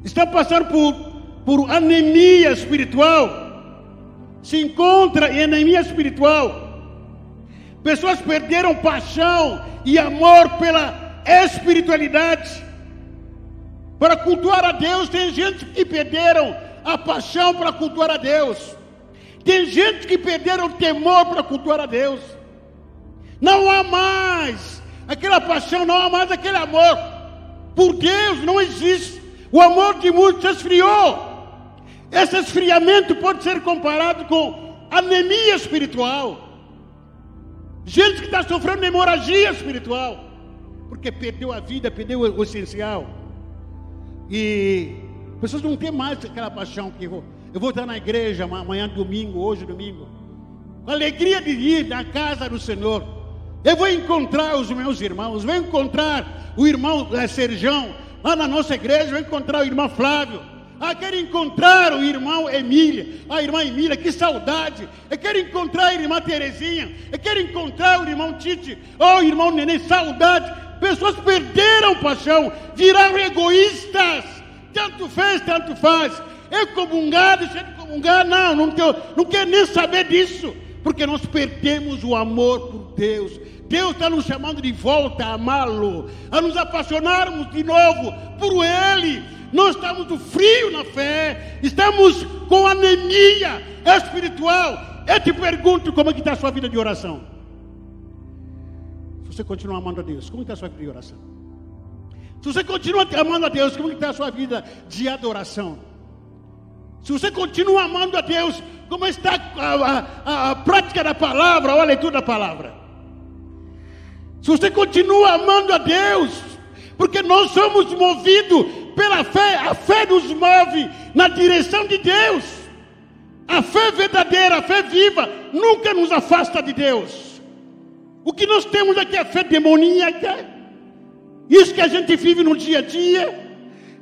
estão passando por, por anemia espiritual. Se encontra em anemia espiritual. Pessoas perderam paixão e amor pela espiritualidade. Para cultuar a Deus, tem gente que perderam a paixão para cultuar a Deus. Tem gente que perderam temor para cultuar a Deus. Não há mais aquela paixão, não há mais aquele amor. Por Deus não existe. O amor de muitos esfriou. Esse esfriamento pode ser comparado com anemia espiritual. Gente que está sofrendo hemorragia espiritual. Porque perdeu a vida, perdeu o essencial. E pessoas não têm mais aquela paixão que eu vou estar na igreja amanhã, domingo, hoje, domingo. Com alegria de ir na casa do Senhor. Eu vou encontrar os meus irmãos. Vou encontrar o irmão é, Serjão. Lá na nossa igreja, vou encontrar o irmão Flávio. Ah, quero encontrar o irmão Emília, a irmã Emília, que saudade. Eu quero encontrar a irmã Terezinha. Eu quero encontrar o irmão Tite. Oh, irmão Nenê, saudade. Pessoas perderam paixão, viraram egoístas. Tanto fez, tanto faz. É comungar, deixa de comungar. Não, não, tenho, não quero nem saber disso. Porque nós perdemos o amor por Deus. Deus está nos chamando de volta a amá-lo, a nos apaixonarmos de novo por Ele. Nós estamos do frio na fé, estamos com anemia espiritual. Eu te pergunto como é que está a sua vida de oração. Se você continua amando a Deus, como está a sua vida de oração? Se você continua amando a Deus, como está a sua vida de adoração? Se você continua amando a Deus, como está a, a, a, prática da palavra ou a leitura da palavra? Se você continua amando a Deus, porque nós somos movidos pela fé, a fé nos move na direção de Deus. A fé verdadeira, a fé viva, nunca nos afasta de Deus. O que nós temos aqui é fé demoníaca, isso que a gente vive no dia a dia.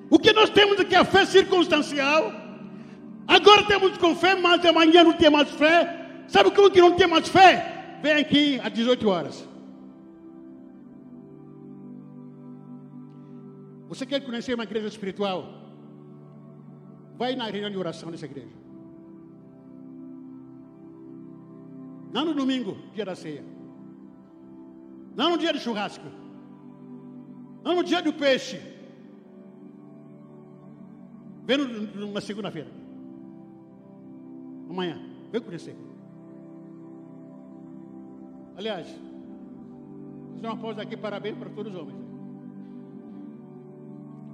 O que nós temos aqui é a fé circunstancial. Agora temos com fé, mas amanhã não tem mais fé. Sabe como que não tem mais fé? Vem aqui às 18 horas. Você quer conhecer uma igreja espiritual? Vai na reunião de oração dessa igreja. Não no domingo, dia da ceia. Não no dia do churrasco. Não no dia do peixe. Vem numa segunda-feira. Amanhã. Vem conhecer. Aliás, fazer uma pausa aqui, parabéns para todos os homens.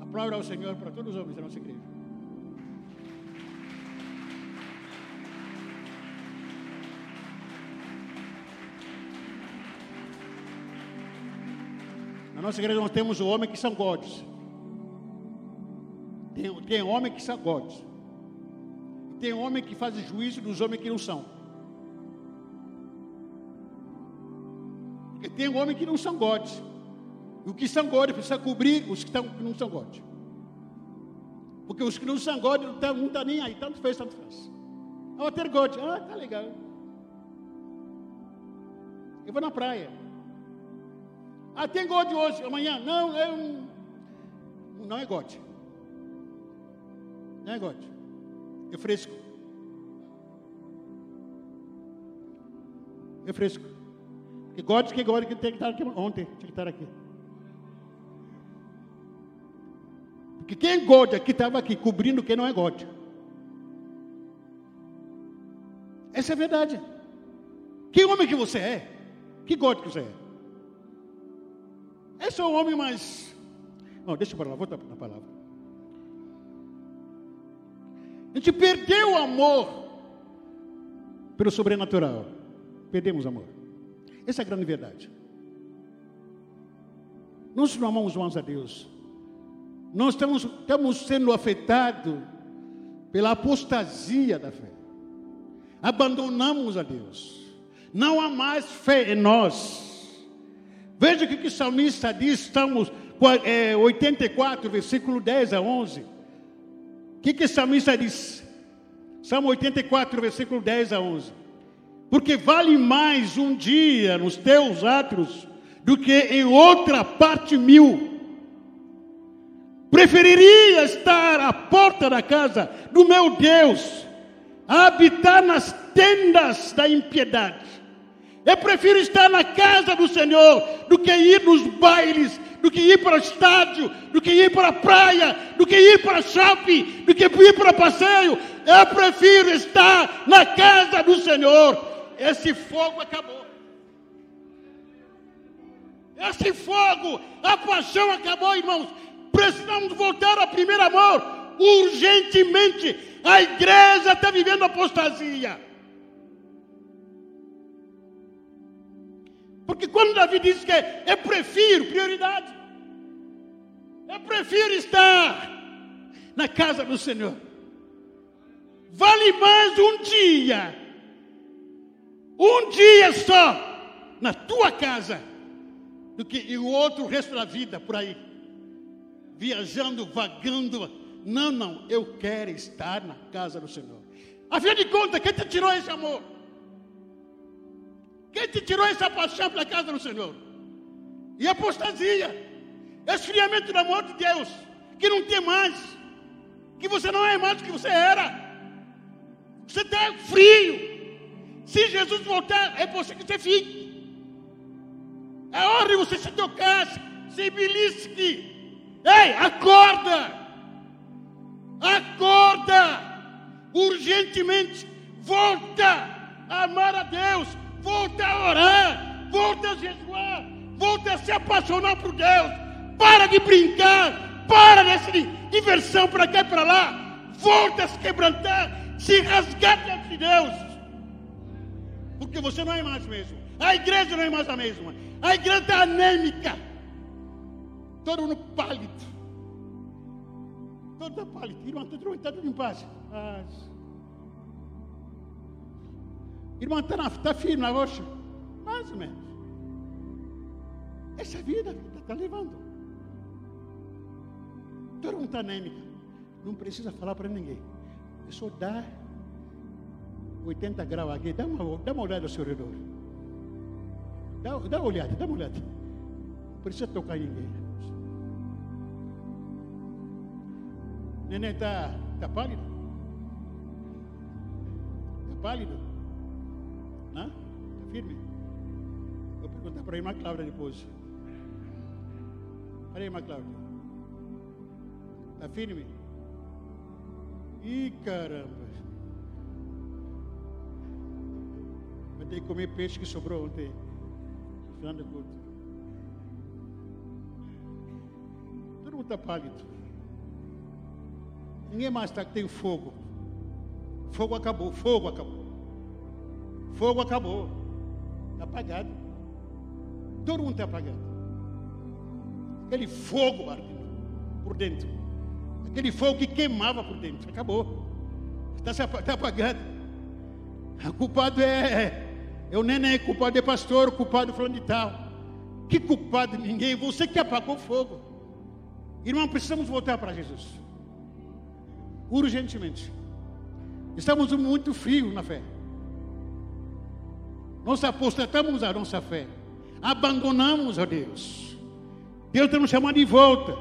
Aplauda ao Senhor para todos os homens da nossa igreja. Na nossa igreja nós temos o homem que são gods. Tem, tem homem que são gods tem homem que faz juízo dos homens que não são. Porque tem homem que não são godes. E o que são godes precisa cobrir os que, que não são godes. Porque os que não são godes não estão tá nem aí, tanto fez, tanto faz. Ah, ter God, ah, tá legal. Eu vou na praia. Ah, tem God hoje, amanhã. Não, eu, não é God. Não é God é fresco. Fresco. Que gosta que gosta que tem que estar aqui ontem, tinha que estar aqui. Porque quem é God aqui estava aqui cobrindo quem não é God. Essa é a verdade. Que homem que você é? Que God que você é? Esse é o homem mais. Não, deixa para lá, volta para a palavra. A gente perdeu o amor pelo sobrenatural. Perdemos amor. Essa é a grande verdade. Nós não amamos mais a Deus. Nós estamos, estamos sendo afetados pela apostasia da fé. Abandonamos a Deus. Não há mais fé em nós. Veja o que o salmista diz, estamos é, 84, versículo 10 a 11. Que, que o salmista diz? Salmo 84, versículo 10 a 11. Porque vale mais um dia nos teus atos do que em outra parte mil. Preferiria estar à porta da casa do meu Deus, a habitar nas tendas da impiedade. Eu prefiro estar na casa do Senhor do que ir nos bailes, do que ir para o estádio, do que ir para a praia, do que ir para shopping, do que ir para passeio. Eu prefiro estar na casa do Senhor. Esse fogo acabou. Esse fogo, a paixão acabou, irmãos. Precisamos voltar ao primeiro amor, urgentemente. A igreja está vivendo apostasia. Porque quando Davi diz que eu prefiro prioridade, eu prefiro estar na casa do Senhor. Vale mais um dia, um dia só, na tua casa do que o outro resto da vida por aí, viajando, vagando. Não, não, eu quero estar na casa do Senhor. Afinal de contas, quem te tirou esse amor? Quem te tirou essa paixão pela casa do Senhor? E apostasia, esfriamento do amor de Deus, que não tem mais, que você não é mais o que você era. Você está frio. Se Jesus voltar, é você que você fique. É hora de você se tocar, se belisque. Ei, acorda! Acorda! Urgentemente, volta a amar a Deus, volta a orar, volta a jejuar, volta a se apaixonar por Deus. Para de brincar, para dessa diversão para cá e para lá. Volta a se quebrantar, se rasgar diante de Deus. Porque você não é mais mesmo. A igreja não é mais a mesma. A igreja está anêmica. Todo mundo pálido. Todo pálido. Irmão, está tudo, em paz. paz. Irmão, está tá firme na rocha? Mais ou menos. Essa vida está tá levando. Todo mundo está anêmica. Não precisa falar para ninguém. É só dar 80 graus aqui. Dá uma, dá uma olhada ao seu redor. Dá, dá uma olhada, dá uma olhada. Não precisa tocar ninguém. Neném está tá pálido? Está pálido? Firme? Vou perguntar para a irmã Cláudia depois. Olha aí, irmã Cláudia. Está firme? Ih, caramba. Vai ter que comer peixe que sobrou ontem final do culto. Todo mundo está pálido. Ninguém mais está que tem fogo. Fogo acabou, fogo acabou. Fogo acabou. Está apagado. Todo mundo está apagado. Aquele fogo ardendo por dentro. Aquele fogo que queimava por dentro. Acabou. Está tá apagado. O culpado é eu nem é culpado de pastor, culpado falando de tal. Que culpado ninguém, você que apagou o fogo. Irmão, precisamos voltar para Jesus. Urgentemente. Estamos muito frios na fé. Nós apostatamos a nossa fé. Abandonamos a Deus. Deus está nos chamando de volta.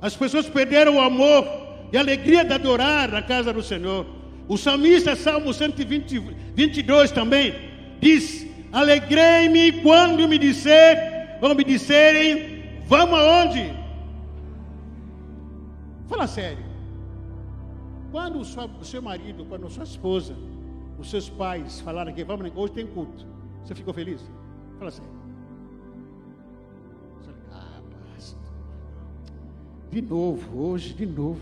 As pessoas perderam o amor e a alegria de adorar na casa do Senhor. O salmista, Salmo 122 também, diz: Alegrei-me quando me disser, quando me disserem, vamos aonde? Fala sério. Quando o seu marido, quando a sua esposa, os seus pais falaram que vamos, hoje tem culto, você ficou feliz? Fala sério. Ah, pastor. De novo, hoje, de novo.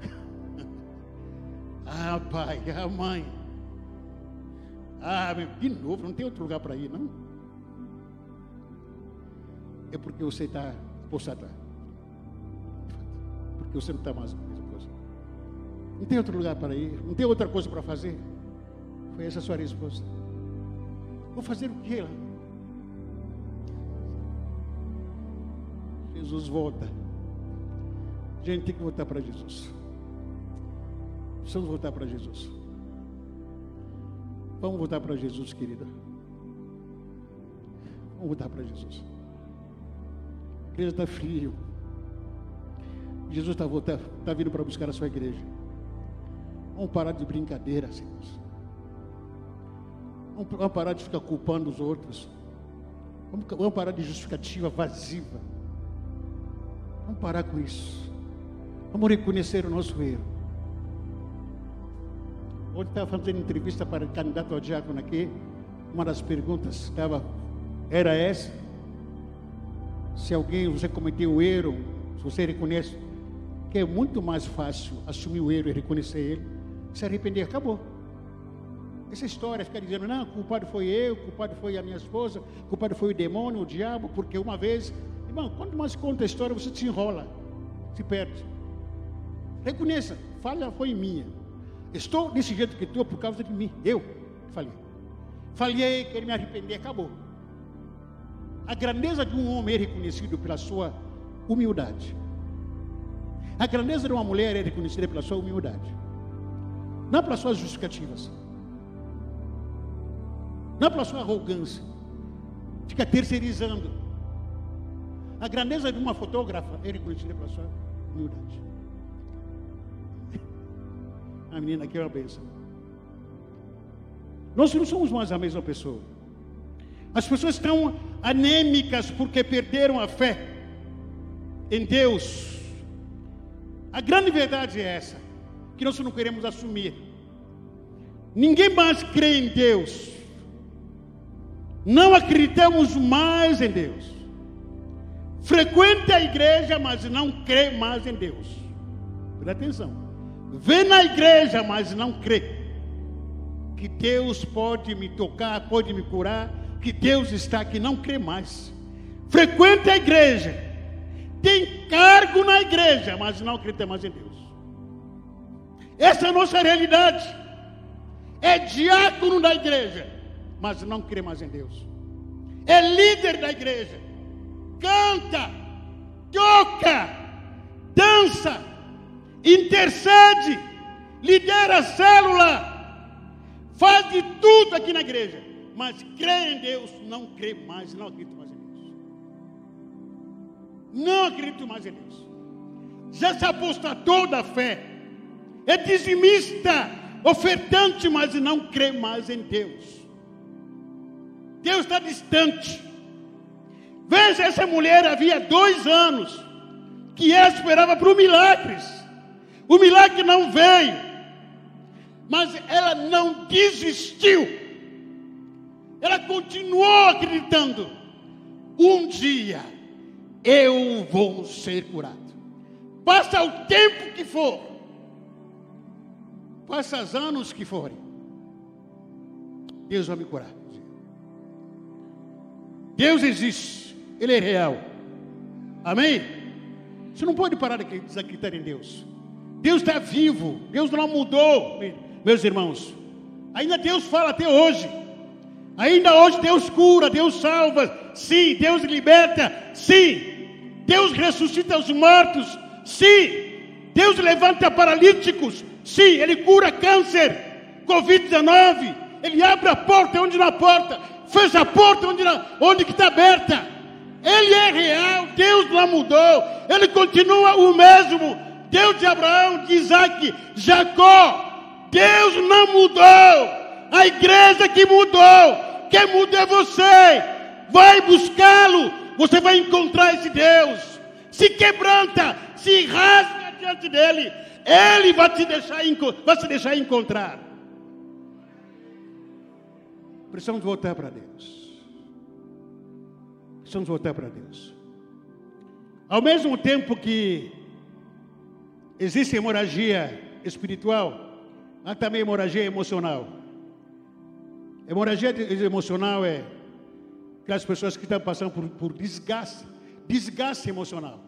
ah, pai, ah, mãe. Ah, de novo, não tem outro lugar para ir, não? É porque você está postado. Porque você não está mais não tem outro lugar para ir, não tem outra coisa para fazer. Foi essa sua resposta. Vou fazer o que lá? Jesus volta. A gente tem que voltar para Jesus. Precisamos voltar para Jesus. Vamos voltar para Jesus, querida. Vamos voltar para Jesus. A igreja está frio. Jesus está está vindo para buscar a sua igreja. Vamos parar de brincadeira, senhores. Vamos parar de ficar culpando os outros. Vamos parar de justificativa vazia. Vamos parar com isso. Vamos reconhecer o nosso erro. Ontem estava fazendo entrevista para candidato ao diácono aqui. Uma das perguntas estava, era essa. Se alguém, você cometeu um erro, se você reconhece, que é muito mais fácil assumir o erro e reconhecer ele, se arrepender, acabou. Essa história, ficar dizendo, não, o culpado foi eu, o culpado foi a minha esposa, o culpado foi o demônio, o diabo, porque uma vez, irmão, quando mais conta a história, você se enrola, se perde. Reconheça, falha foi minha. Estou desse jeito que estou por causa de mim. Eu falhei. Falhei, quero me arrepender, acabou. A grandeza de um homem é reconhecido pela sua humildade. A grandeza de uma mulher é reconhecida pela sua humildade. Não pelas suas justificativas. Não pela sua arrogância. Fica terceirizando. A grandeza de uma fotógrafa é reconhecida pela sua humildade. A menina aqui é uma bênção. Nós não somos mais a mesma pessoa. As pessoas estão anêmicas porque perderam a fé em Deus. A grande verdade é essa que nós não queremos assumir. Ninguém mais crê em Deus. Não acreditamos mais em Deus. Frequenta a igreja, mas não crê mais em Deus. Presta atenção. Vem na igreja, mas não crê que Deus pode me tocar, pode me curar, que Deus está aqui, não crê mais. Frequenta a igreja, tem cargo na igreja, mas não acredita mais em Deus. Essa é a nossa realidade. É diácono da igreja, mas não crê mais em Deus. É líder da igreja, canta, toca, dança, intercede, lidera a célula, faz de tudo aqui na igreja, mas crê em Deus, não crê mais, não acredita mais em Deus. Não acredito mais em Deus. Já se apostatou da fé é dizimista, ofertante, mas não crê mais em Deus. Deus está distante. Veja, essa mulher havia dois anos que ela esperava por milagres. O milagre não veio, mas ela não desistiu. Ela continuou acreditando. Um dia eu vou ser curado. Passa o tempo que for, Passa os anos que forem. Deus vai me curar. Deus existe. Ele é real. Amém? Você não pode parar de desacreditar em Deus. Deus está vivo. Deus não mudou, meus irmãos. Ainda Deus fala até hoje. Ainda hoje Deus cura, Deus salva. Sim, Deus liberta. Sim, Deus ressuscita os mortos. Sim, Deus levanta paralíticos. Sim, Ele cura câncer, Covid-19. Ele abre a porta onde não há porta, fecha a porta onde, não, onde que está aberta. Ele é real, Deus não mudou, Ele continua o mesmo. Deus de Abraão, de Isaac, Jacó. Deus não mudou. A igreja que mudou, quem muda é você. Vai buscá-lo, você vai encontrar esse Deus. Se quebranta, se rasga diante dele, ele vai te deixar, vai te deixar encontrar. Precisamos voltar para Deus. Precisamos voltar para Deus. Ao mesmo tempo que existe hemorragia espiritual, há também hemorragia emocional. Hemorragia emocional é aquelas pessoas que estão passando por, por desgaste, desgaste emocional.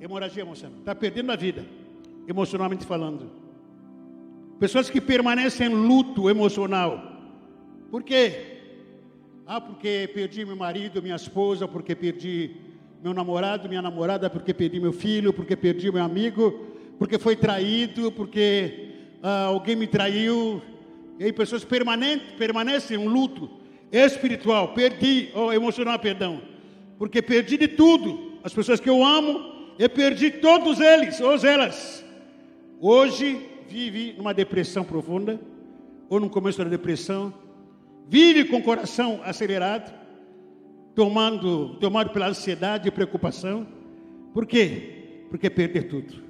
Hemorragia emocional. Está perdendo a vida, emocionalmente falando. Pessoas que permanecem em luto emocional. Por quê? Ah, porque perdi meu marido, minha esposa, porque perdi meu namorado, minha namorada, porque perdi meu filho, porque perdi meu amigo, porque foi traído, porque ah, alguém me traiu. E aí pessoas permanecem, em luto espiritual, perdi, ou emocional, perdão, porque perdi de tudo. As pessoas que eu amo, eu perdi todos eles, ou elas. Hoje vive numa depressão profunda, ou no começo da depressão, vive com o coração acelerado, tomando, tomado pela ansiedade e preocupação. Por quê? Porque perder tudo.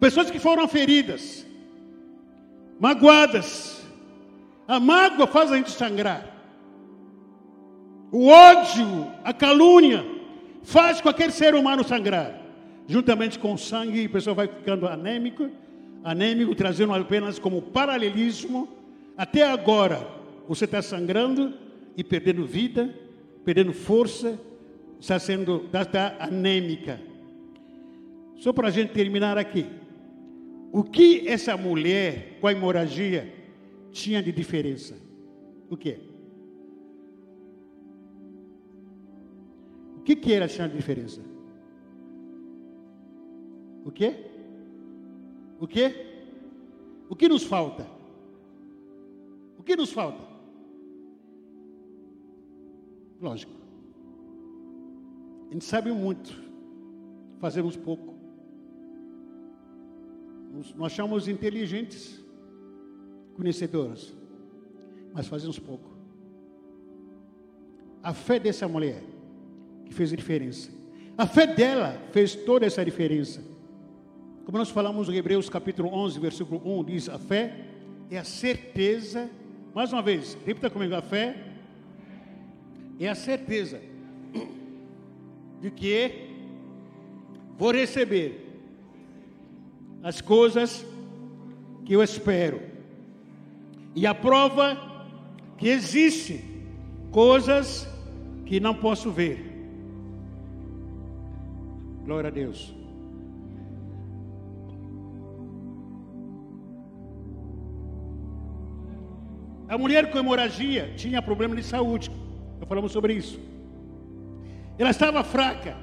Pessoas que foram feridas, magoadas. A mágoa faz a gente sangrar. O ódio, a calúnia, faz qualquer ser humano sangrar. Juntamente com o sangue, a pessoa vai ficando anêmico anêmico, trazendo apenas como paralelismo. Até agora, você está sangrando e perdendo vida, perdendo força, está sendo está anêmica. Só para a gente terminar aqui. O que essa mulher com a hemorragia tinha de diferença? O que? O que, que era tinha de diferença? O que? O que? O que nos falta? O que nos falta? Lógico. A gente sabe muito, fazemos pouco. Nós chamamos inteligentes, conhecedores, mas fazemos pouco. A fé dessa mulher que fez a diferença. A fé dela fez toda essa diferença. Como nós falamos em Hebreus capítulo 11, versículo 1, diz: a fé é a certeza, mais uma vez, repita comigo: a fé é a certeza de que vou receber as coisas que eu espero, e a prova que existe coisas que não posso ver. Glória a Deus. A mulher com hemorragia tinha problema de saúde. Já falamos sobre isso. Ela estava fraca,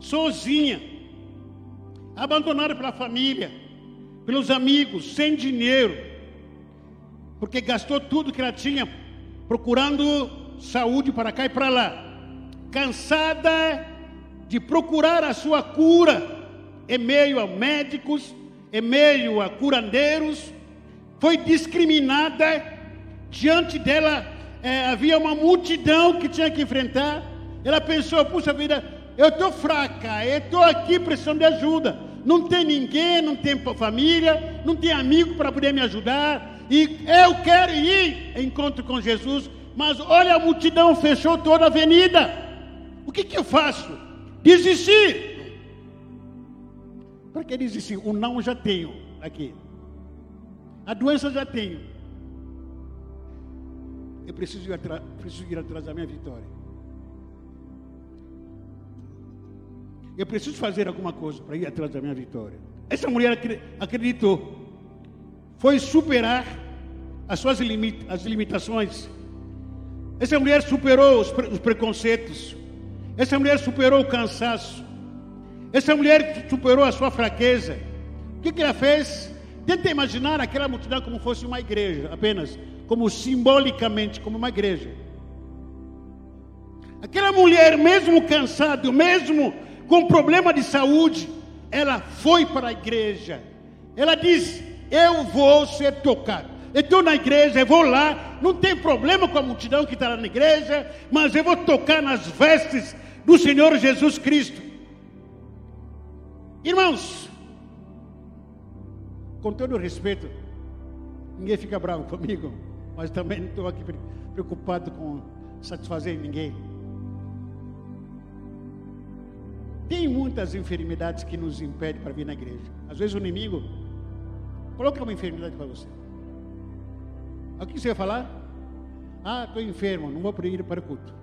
sozinha, abandonada pela família, pelos amigos, sem dinheiro, porque gastou tudo que ela tinha procurando saúde para cá e para lá. Cansada de procurar a sua cura em meio a médicos, em meio a curandeiros, foi discriminada Diante dela é, havia uma multidão que tinha que enfrentar. Ela pensou: puxa vida, eu estou fraca, eu estou aqui precisando de ajuda. Não tem ninguém, não tem família, não tem amigo para poder me ajudar. E eu quero ir em encontro com Jesus, mas olha, a multidão fechou toda a avenida. O que, que eu faço? Desistir. Para que desistir? O não já tenho aqui. A doença já tenho eu preciso ir, atrás, preciso ir atrás da minha vitória. Eu preciso fazer alguma coisa para ir atrás da minha vitória. Essa mulher acreditou. Foi superar as suas limita as limitações. Essa mulher superou os, pre os preconceitos. Essa mulher superou o cansaço. Essa mulher superou a sua fraqueza. O que, que ela fez? Tenta imaginar aquela multidão como fosse uma igreja, apenas como simbolicamente como uma igreja. Aquela mulher, mesmo cansada, mesmo com problema de saúde, ela foi para a igreja. Ela disse: Eu vou ser tocado. Eu estou na igreja, eu vou lá. Não tem problema com a multidão que está lá na igreja, mas eu vou tocar nas vestes do Senhor Jesus Cristo. Irmãos, com todo respeito, ninguém fica bravo comigo, mas também não estou aqui preocupado com satisfazer ninguém. Tem muitas enfermidades que nos impedem para vir na igreja. Às vezes o inimigo coloca uma enfermidade para você. O que você vai falar? Ah, estou enfermo, não vou ir para o culto.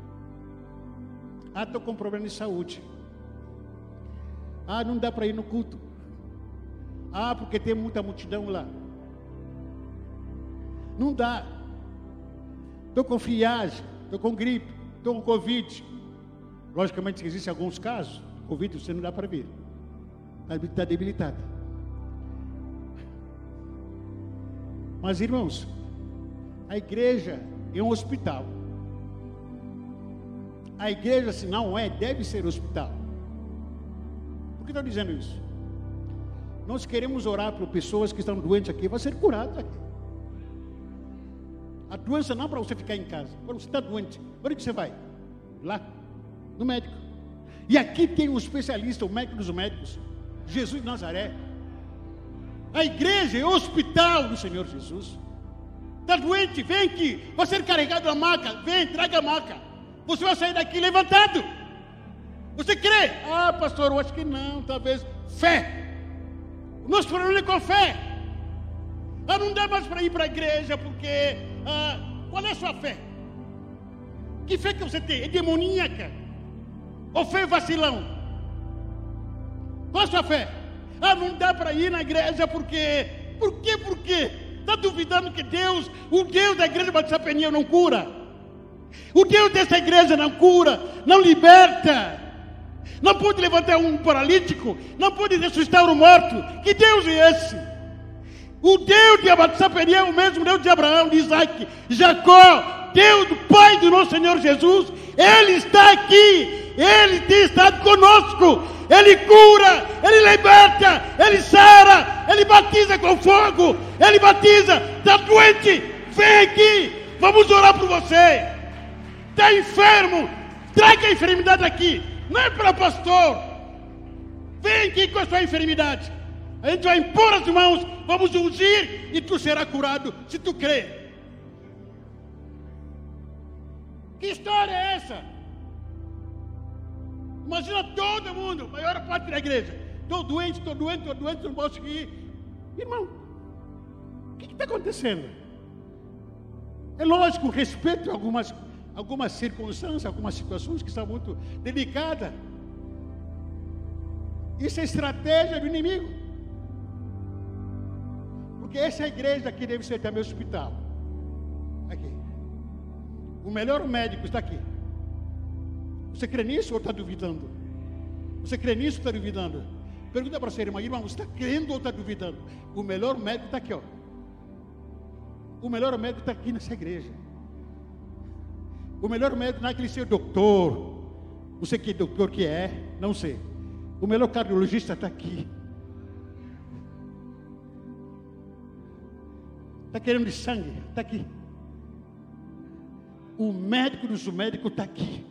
Ah, estou com problema de saúde. Ah, não dá para ir no culto. Ah, porque tem muita multidão lá. Não dá. Estou com friagem, estou com gripe, estou com Covid. Logicamente existem alguns casos, Covid você não dá para vir. Está debilitado. Mas irmãos, a igreja é um hospital. A igreja, se não é, deve ser hospital. Por que estou dizendo isso? Nós queremos orar por pessoas que estão doentes aqui, vai ser curado aqui. A doença não é para você ficar em casa. Quando você está doente, onde que você vai? Lá, no médico. E aqui tem um especialista, o médico dos médicos, Jesus de Nazaré. A igreja é o hospital do Senhor Jesus. Está doente, vem aqui. Vai ser carregado na maca, vem, traga a maca. Você vai sair daqui levantado. Você crê? Ah, pastor, eu acho que não, talvez. Fé. O nosso problema é com fé. Ah, não dá mais para ir para a igreja porque. Ah, qual é a sua fé? Que fé que você tem? É demoníaca? Ou fé vacilão? Qual é a sua fé? Ah, não dá para ir na igreja porque. Por quê? Por quê? Está duvidando que Deus, o Deus da igreja Batista Peninha não cura? O Deus dessa igreja não cura, não liberta não pode levantar um paralítico, não pode ressuscitar um morto. Que Deus é esse? O Deus de Abatsaperi é o mesmo Deus de Abraão, de Isaac, Jacó, Deus do Pai do nosso Senhor Jesus. Ele está aqui, Ele tem estado conosco. Ele cura, Ele liberta, Ele sara, Ele batiza com fogo, Ele batiza. Está doente? Vem aqui, vamos orar por você. Está enfermo? Traga a enfermidade aqui. Não é para pastor. Vem aqui com a sua enfermidade. A gente vai impor as mãos, vamos ungir e tu será curado se tu crer. Que história é essa? Imagina todo mundo, maior parte da igreja. Estou doente, estou doente, estou doente, não posso ir. Irmão, o que está acontecendo? É lógico, respeito algumas algumas circunstâncias, algumas situações que são muito delicadas. Isso é estratégia do inimigo. Porque essa igreja aqui deve ser também hospital. Aqui. O melhor médico está aqui. Você crê nisso ou está duvidando? Você crê nisso ou está duvidando? Pergunta para sua irmã, irmão, você está crendo ou está duvidando? O melhor médico está aqui, ó. O melhor médico está aqui nessa igreja. O melhor médico não é aquele ser doutor. Não sei que doutor que é, não sei. O melhor cardiologista está aqui. Está querendo de sangue? Está aqui. O médico dos médicos está aqui.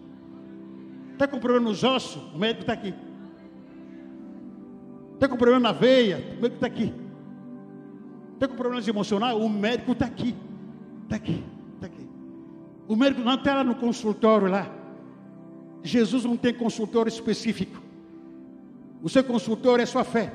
Está com problema nos ossos? O médico está aqui. Está com problema na veia? O médico está aqui. Está com problemas emocionais? O médico está aqui. Está aqui. O médico não está lá no consultório lá. Jesus não tem consultório específico. O seu consultório é sua fé.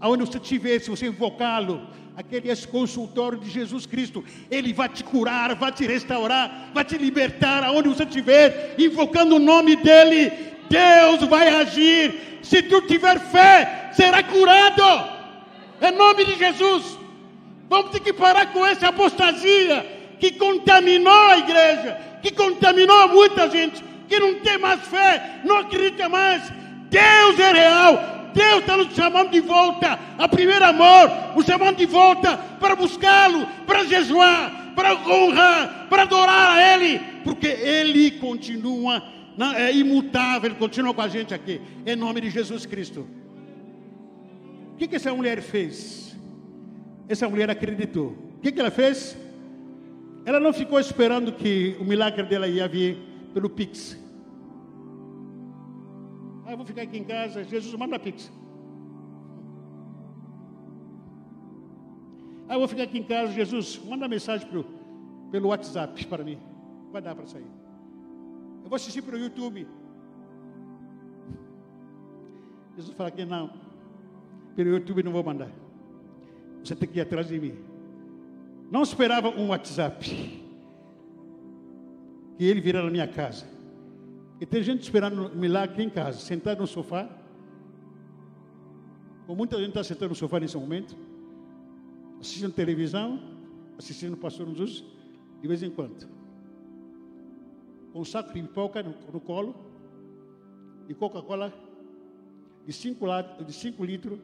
Aonde você estiver, se você invocá-lo, aquele consultório de Jesus Cristo, ele vai te curar, vai te restaurar, vai te libertar, aonde você estiver, invocando o nome dele, Deus vai agir. Se tu tiver fé, será curado. Em nome de Jesus. Vamos ter que parar com essa apostasia que contaminou a igreja, que contaminou muita gente, que não tem mais fé, não acredita mais. Deus é real, Deus está nos chamando de volta, a primeiro amor, nos chamando de volta para buscá-lo, para jejuar, para honrar, para adorar a Ele, porque Ele continua é imutável, Ele continua com a gente aqui, em nome de Jesus Cristo. O que, que essa mulher fez? Essa mulher acreditou. O que, que ela fez? Ela não ficou esperando que o milagre dela ia vir pelo Pix. Ah, vou ficar aqui em casa. Jesus, manda pizza. Ah, vou ficar aqui em casa. Jesus, manda mensagem pro, pelo WhatsApp para mim. Vai dar para sair. Eu vou assistir pelo YouTube. Jesus fala que não. Pelo YouTube não vou mandar. Você tem que ir atrás de mim. Não esperava um WhatsApp. Que ele virá na minha casa. E tem gente esperando milagre em casa, sentado no sofá. Como muita gente está sentado no sofá nesse momento, assistindo televisão, assistindo o pastor Jesus, de vez em quando. Com um saco de pipoca no, no colo e Coca-Cola de 5 de cinco litros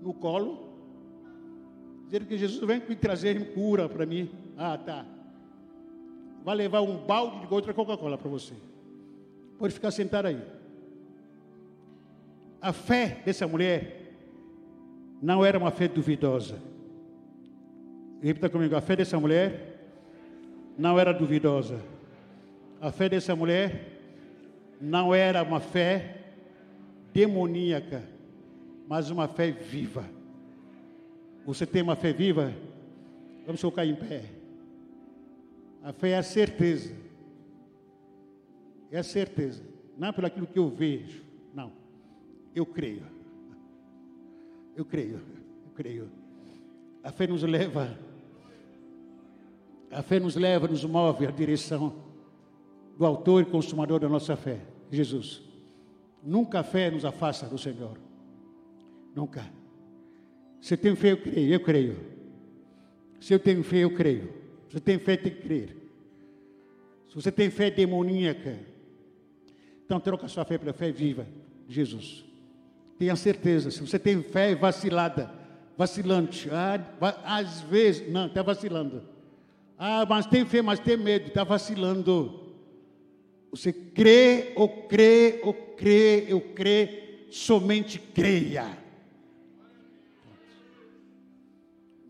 no colo, dizendo que Jesus vem me trazer cura para mim. Ah, tá. Vai levar um balde de outra Coca-Cola para você. Pode ficar sentado aí. A fé dessa mulher não era uma fé duvidosa. Repita comigo: a fé dessa mulher não era duvidosa. A fé dessa mulher não era uma fé demoníaca, mas uma fé viva. Você tem uma fé viva? Vamos colocar em pé. A fé é a certeza é certeza. Não é pelo aquilo que eu vejo. Não. Eu creio. Eu creio. Eu creio. A fé nos leva. A fé nos leva, nos move à direção do autor e consumador da nossa fé, Jesus. Nunca a fé nos afasta do Senhor. Nunca. Se eu tenho fé, eu creio, eu creio. Se eu tenho fé, eu creio. Se você tem fé, tem que crer. Se você tem fé demoníaca, então troca sua fé pela fé viva Jesus. Tenha certeza, se você tem fé vacilada, vacilante, ah, às vezes, não, está vacilando. Ah, mas tem fé, mas tem medo, está vacilando. Você crê ou crê ou crê, eu crê, somente creia.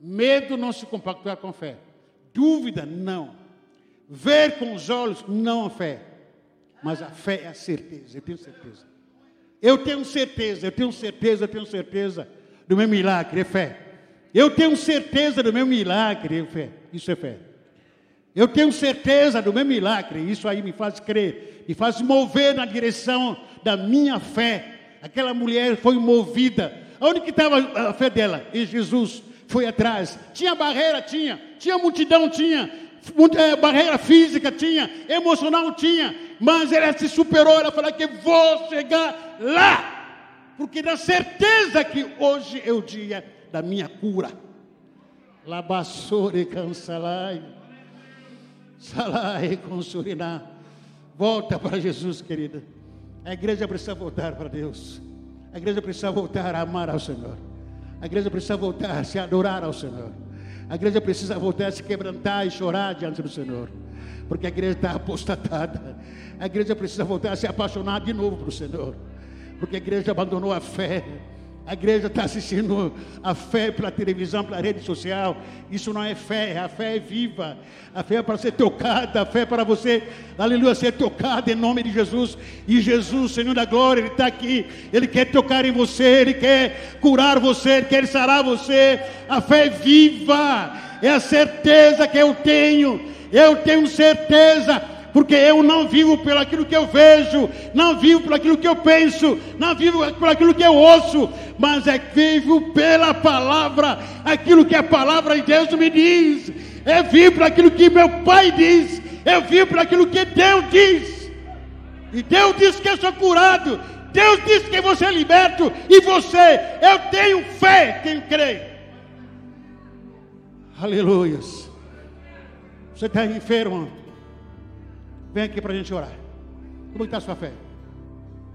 Medo não se compactua com fé. Dúvida, não. Ver com os olhos, não fé. Mas a fé é a certeza, eu tenho certeza. Eu tenho certeza, eu tenho certeza, eu tenho certeza do meu milagre, é fé. Eu tenho certeza do meu milagre, é fé. Isso é fé. Eu tenho certeza do meu milagre, isso aí me faz crer, me faz mover na direção da minha fé. Aquela mulher foi movida. Onde que estava a fé dela? Em Jesus. Foi atrás. Tinha barreira? Tinha. Tinha multidão? Tinha. É, barreira física? Tinha. Emocional? Tinha mas ela se superou, ela falou que vou chegar lá, porque na certeza que hoje é o dia da minha cura. Labassore cansalai, salai consuriná. Volta para Jesus, querida. A igreja precisa voltar para Deus. A igreja precisa voltar a amar ao Senhor. A igreja precisa voltar a se adorar ao Senhor. A igreja precisa voltar a se quebrantar e chorar diante do Senhor porque a igreja está apostatada. A igreja precisa voltar a se apaixonar de novo para o Senhor, porque a igreja abandonou a fé. A igreja está assistindo a fé pela televisão, pela rede social. Isso não é fé, a fé é viva. A fé é para ser tocada, a fé é para você, aleluia, ser tocada em nome de Jesus. E Jesus, Senhor da glória, Ele está aqui. Ele quer tocar em você, Ele quer curar você, Ele quer sarar você. A fé é viva, é a certeza que eu tenho eu tenho certeza, porque eu não vivo pelo aquilo que eu vejo, não vivo pelo aquilo que eu penso, não vivo pelo aquilo que eu ouço, mas é vivo pela palavra, aquilo que a palavra de Deus me diz. É vivo por aquilo que meu pai diz, eu vivo por aquilo que Deus diz. E Deus diz que eu sou curado, Deus diz que você é liberto, e você, eu tenho fé, quem crê. Aleluias. Você está enfermo? Vem aqui para a gente orar. Como está a sua fé?